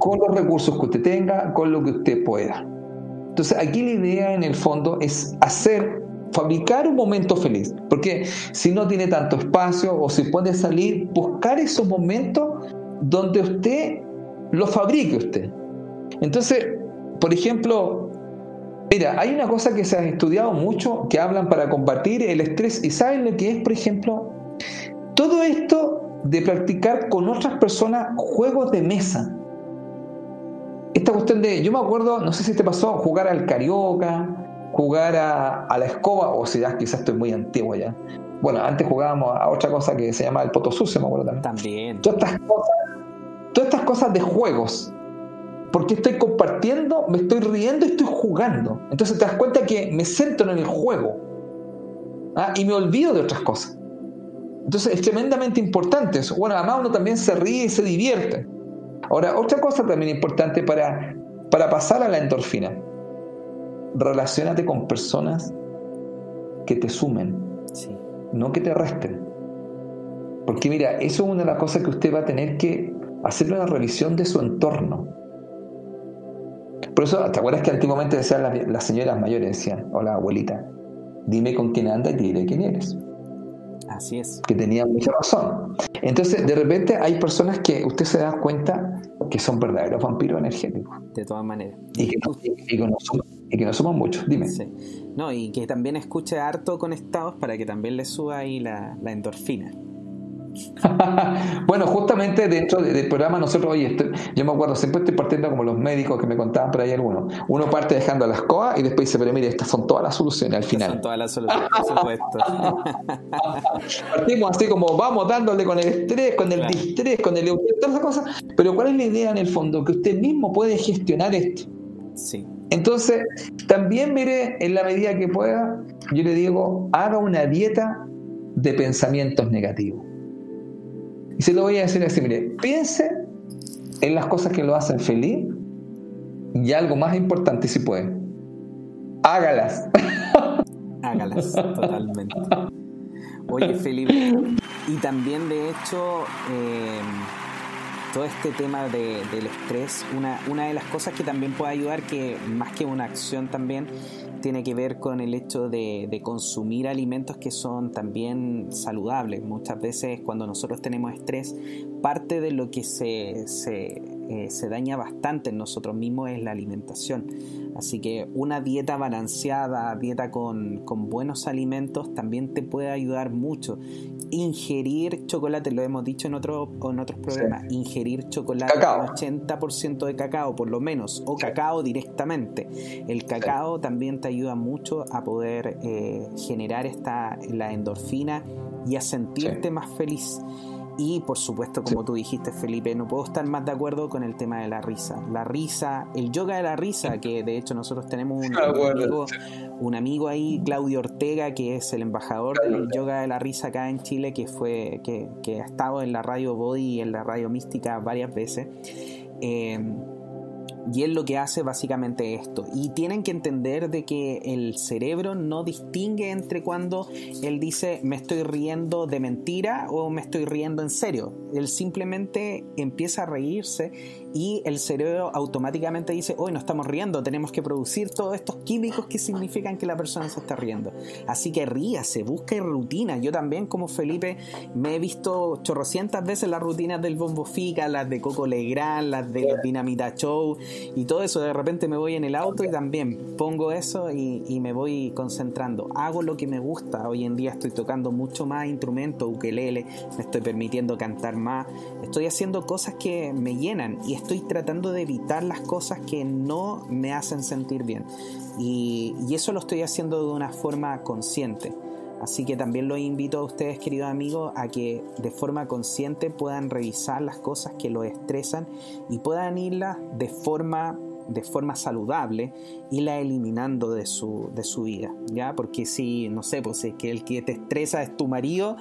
Con los recursos que usted tenga, con lo que usted pueda. Entonces aquí la idea en el fondo es hacer, fabricar un momento feliz. Porque si no tiene tanto espacio o si puede salir, buscar esos momentos donde usted lo fabrique usted. Entonces, por ejemplo, Mira, hay una cosa que se ha estudiado mucho que hablan para combatir el estrés y saben lo que es, por ejemplo, todo esto de practicar con otras personas juegos de mesa. Esta cuestión de, yo me acuerdo, no sé si te pasó, jugar al carioca, jugar a, la escoba, o si ya quizás estoy muy antiguo ya. Bueno, antes jugábamos a otra cosa que se llama el poto sucio, me acuerdo también. También. Todas estas cosas, todas estas cosas de juegos porque estoy compartiendo, me estoy riendo y estoy jugando. Entonces te das cuenta que me centro en el juego ¿ah? y me olvido de otras cosas. Entonces es tremendamente importante eso. Bueno, además uno también se ríe y se divierte. Ahora, otra cosa también importante para, para pasar a la endorfina. Relacionate con personas que te sumen, no que te resten. Porque mira, eso es una de las cosas que usted va a tener que hacer una revisión de su entorno. Por eso, ¿te acuerdas que antiguamente decían las, señoras mayores, decían, hola abuelita, dime con quién anda y te diré quién eres? Así es. Que tenía mucha razón. Entonces, de repente hay personas que usted se da cuenta que son verdaderos vampiros energéticos. De todas maneras. Y que, no, somos, muchos, dime. No, y que también escuche harto conectados para que también le suba ahí la endorfina. bueno, justamente dentro del programa nosotros, oye, yo me acuerdo, siempre estoy partiendo como los médicos que me contaban por ahí algunos. Uno parte dejando las coas y después dice, pero mire, estas son todas las soluciones al final. Son todas las soluciones, por supuesto. Partimos así como vamos dándole con el estrés, con el distrés, con el todas esas cosas. Pero ¿cuál es la idea en el fondo? Que usted mismo puede gestionar esto. Sí. Entonces, también mire, en la medida que pueda, yo le digo, haga una dieta de pensamientos negativos. Y se lo voy a decir así, mire, piense en las cosas que lo hacen feliz y algo más importante si puede, hágalas. Hágalas, totalmente. Oye, Felipe, y también de hecho, eh, todo este tema del estrés, una, una de las cosas que también puede ayudar, que más que una acción también, tiene que ver con el hecho de, consumir alimentos que son también saludables. Muchas veces cuando nosotros tenemos estrés, parte de lo que se, se, eh, se daña bastante en nosotros mismos es la alimentación. Así que una dieta balanceada, dieta con, buenos alimentos, también te puede ayudar mucho. Ingerir chocolate, lo hemos dicho en, otro, en otros programas, ingerir chocolate con 80% de cacao por lo menos, o cacao directamente. El cacao también te ayuda mucho a poder eh, generar esta, la endorfina y a sentirte más feliz. Y por supuesto, como tú dijiste, Felipe, no puedo estar más de acuerdo con el tema de la risa. La risa, el yoga de la risa, que de hecho nosotros tenemos un, amigo, un amigo ahí, Claudio Ortega, que es el embajador del yoga de la risa acá en Chile, que fue, que, que ha estado en la radio Body y en la radio Mística varias veces. Eh, y él lo que hace básicamente esto. Y tienen que entender de que el cerebro no distingue entre cuando él dice me estoy riendo de mentira o me estoy riendo en serio. Él simplemente empieza a reírse y el cerebro automáticamente dice, hoy no estamos riendo, tenemos que producir todos estos químicos que significan que la persona se está riendo. Así que ríase, busque rutina. Yo también como Felipe me he visto chorrocientas veces las rutinas del Bombo Fica, las de Coco Legrand, las de Dinamita Show y todo eso. De repente me voy en el auto y también pongo eso y, y me voy concentrando. Hago lo que me gusta. Hoy en día estoy tocando mucho más instrumentos, ukelele, me estoy permitiendo cantar más. Estoy haciendo cosas que me llenan y estoy tratando de evitar las cosas que no me hacen sentir bien. Y, eso lo estoy haciendo de una forma consciente. Así que también los invito a ustedes, queridos amigos, a que de forma consciente puedan revisar las cosas que los estresan y puedan irlas de forma de forma saludable y la eliminando de su, de su vida, ¿ya? Porque si, no sé, pues es que el que te estresa es tu marido,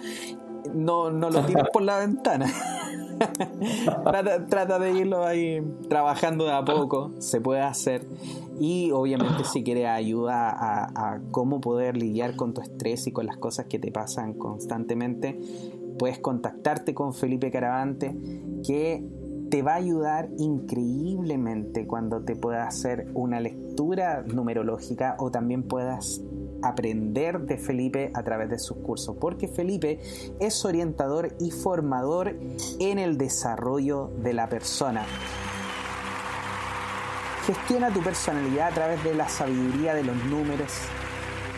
no, no lo tiras por la ventana. trata, de irlo ahí trabajando de a poco, se puede hacer. Y obviamente si quieres ayuda a, cómo poder lidiar con tu estrés y con las cosas que te pasan constantemente, puedes contactarte con Felipe Caravante, que te va a ayudar increíblemente cuando te pueda hacer una lectura numerológica o también puedas aprender de Felipe a través de sus cursos, porque Felipe es orientador y formador en el desarrollo de la persona. Gestiona tu personalidad a través de la sabiduría de los números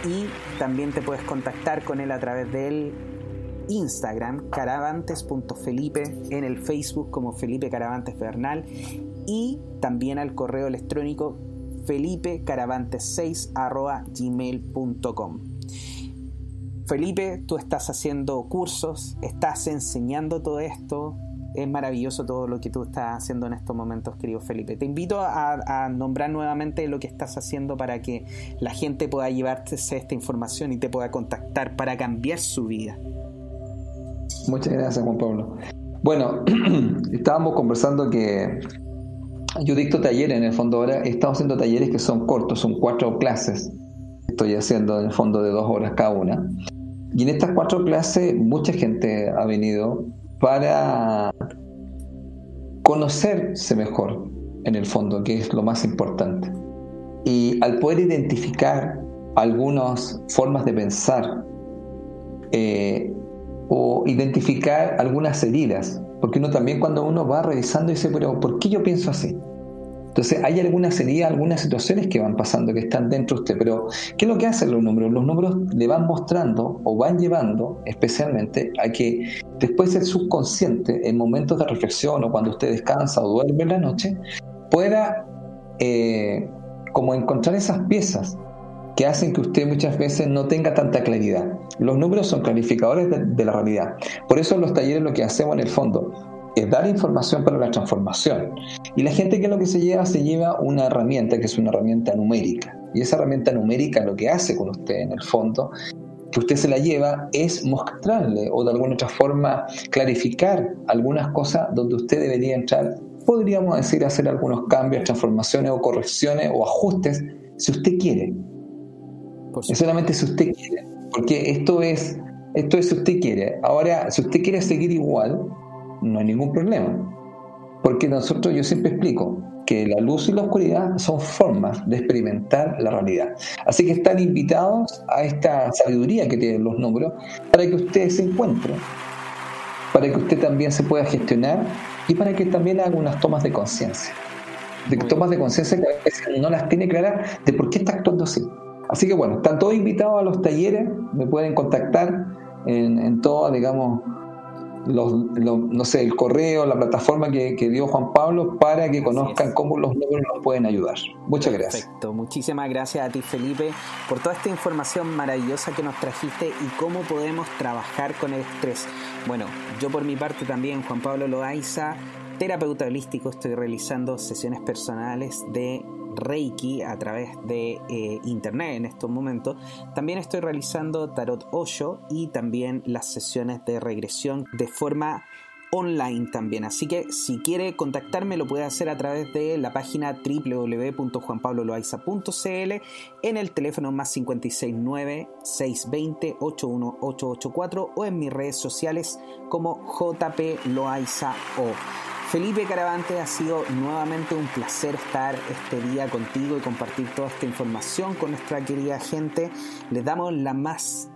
y también te puedes contactar con él a través del Instagram caravantes.felipe, en el Facebook como Felipe Caravantes Bernal y también al correo electrónico felipecaravantes6 gmail.com. Felipe, tú estás haciendo cursos, estás enseñando todo esto. Es maravilloso todo lo que tú estás haciendo en estos momentos, querido Felipe. Te invito a, nombrar nuevamente lo que estás haciendo para que la gente pueda llevarte esta información y te pueda contactar para cambiar su vida. Muchas gracias, Juan Pablo. Bueno, estábamos conversando que yo dicto talleres en el fondo ahora, he estado haciendo talleres que son cortos, son cuatro clases. Estoy haciendo en el fondo de dos horas cada una. Y en estas cuatro clases mucha gente ha venido para conocerse mejor, en el fondo, que es lo más importante. Y al poder identificar algunas formas de pensar eh, o identificar algunas heridas, porque uno también cuando uno va revisando dice, pero ¿por qué yo pienso así? Entonces hay algunas heridas, algunas situaciones que van pasando, que están dentro de usted, pero ¿qué es lo que hacen los números? Los números le van mostrando o van llevando especialmente a que después el subconsciente, en momentos de reflexión o cuando usted descansa o duerme en la noche, pueda eh, como encontrar esas piezas que hacen que usted muchas veces no tenga tanta claridad. Los números son clarificadores de, la realidad. Por eso en los talleres lo que hacemos en el fondo es dar información para la transformación. Y la gente que lo que se lleva, se lleva una herramienta que es una herramienta numérica. Y esa herramienta numérica lo que hace con usted en el fondo, que usted se la lleva, es mostrarle o de alguna otra forma clarificar algunas cosas donde usted debería entrar, podríamos decir, hacer algunos cambios, transformaciones o correcciones o ajustes, si usted quiere. Es solamente si usted quiere, porque esto es, esto es si usted quiere. Ahora, si usted quiere seguir igual, no hay ningún problema. Porque nosotros, yo siempre explico que la luz y la oscuridad son formas de experimentar la realidad. Así que están invitados a esta sabiduría que tienen los números para que usted se encuentre, para que usted también se pueda gestionar y para que también haga unas tomas de conciencia. De tomas de conciencia que a veces no las tiene claras de por qué está actuando así. Así que bueno, están todos invitados a los talleres, me pueden contactar en, en todo, digamos, los, no sé, el correo, la plataforma que, dio Juan Pablo para que conozcan cómo los números nos pueden ayudar. Muchas gracias. Perfecto, muchísimas gracias a ti Felipe por toda esta información maravillosa que nos trajiste y cómo podemos trabajar con el estrés. Bueno, yo por mi parte también, Juan Pablo Loaiza, terapeuta holístico, estoy realizando sesiones personales de Reiki a través de eh, internet en estos momentos. También estoy realizando Tarot Osho y también las sesiones de regresión de forma online también. Así que si quiere contactarme lo puede hacer a través de la página www.juanpabloloaiza.cl en el teléfono más 569 620 81884 o en mis redes sociales como JP Loaiza o. Felipe Caravante, ha sido nuevamente un placer estar este día contigo y compartir toda esta información con nuestra querida gente. Les damos la más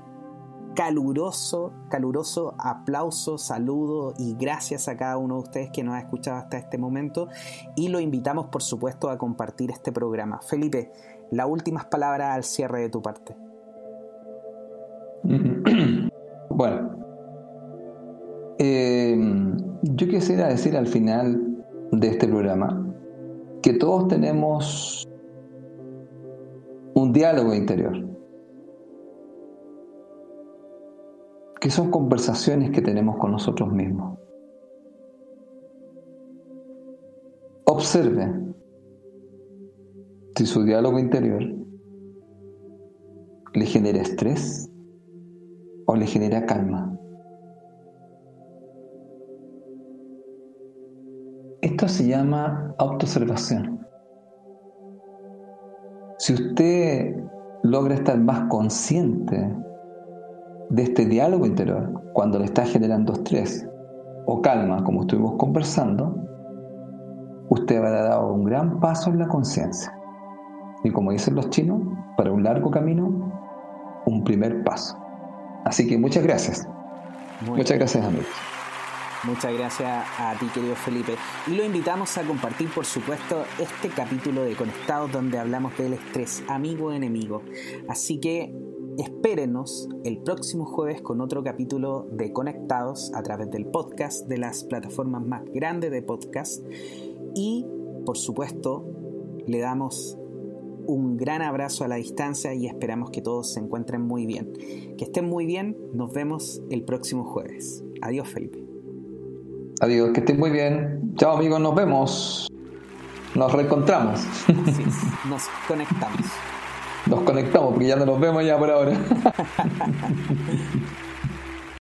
caluroso, caluroso aplauso, saludo y gracias a cada uno de ustedes que nos ha escuchado hasta este momento y lo invitamos por supuesto a compartir este programa. Felipe, las últimas palabras al cierre de tu parte. Bueno, eh, yo quisiera decir al final de este programa que todos tenemos un diálogo interior, que son conversaciones que tenemos con nosotros mismos. Observe si su diálogo interior le genera estrés o le genera calma. Esto se llama autoobservación. Si usted logra estar más consciente de este diálogo interior cuando le está generando estrés o calma, como estuvimos conversando, usted habrá dado un gran paso en la conciencia. Y como dicen los chinos, para un largo camino, un primer paso. Así que muchas gracias. muchas gracias amigos. Muchas gracias a ti, querido Felipe. Y lo invitamos a compartir, por supuesto, este capítulo de Conectados donde hablamos del estrés, amigo enemigo. Así que espérenos el próximo jueves con otro capítulo de Conectados a través del podcast, de las plataformas más grandes de podcast. Y, por supuesto, le damos un gran abrazo a la distancia y esperamos que todos se encuentren muy bien. Que estén muy bien, nos vemos el próximo jueves. Adiós Felipe. Adiós, que estén muy bien. Chao amigos, nos vemos. Nos reencontramos. nos conectamos. Nos conectamos porque ya no nos vemos ya por ahora.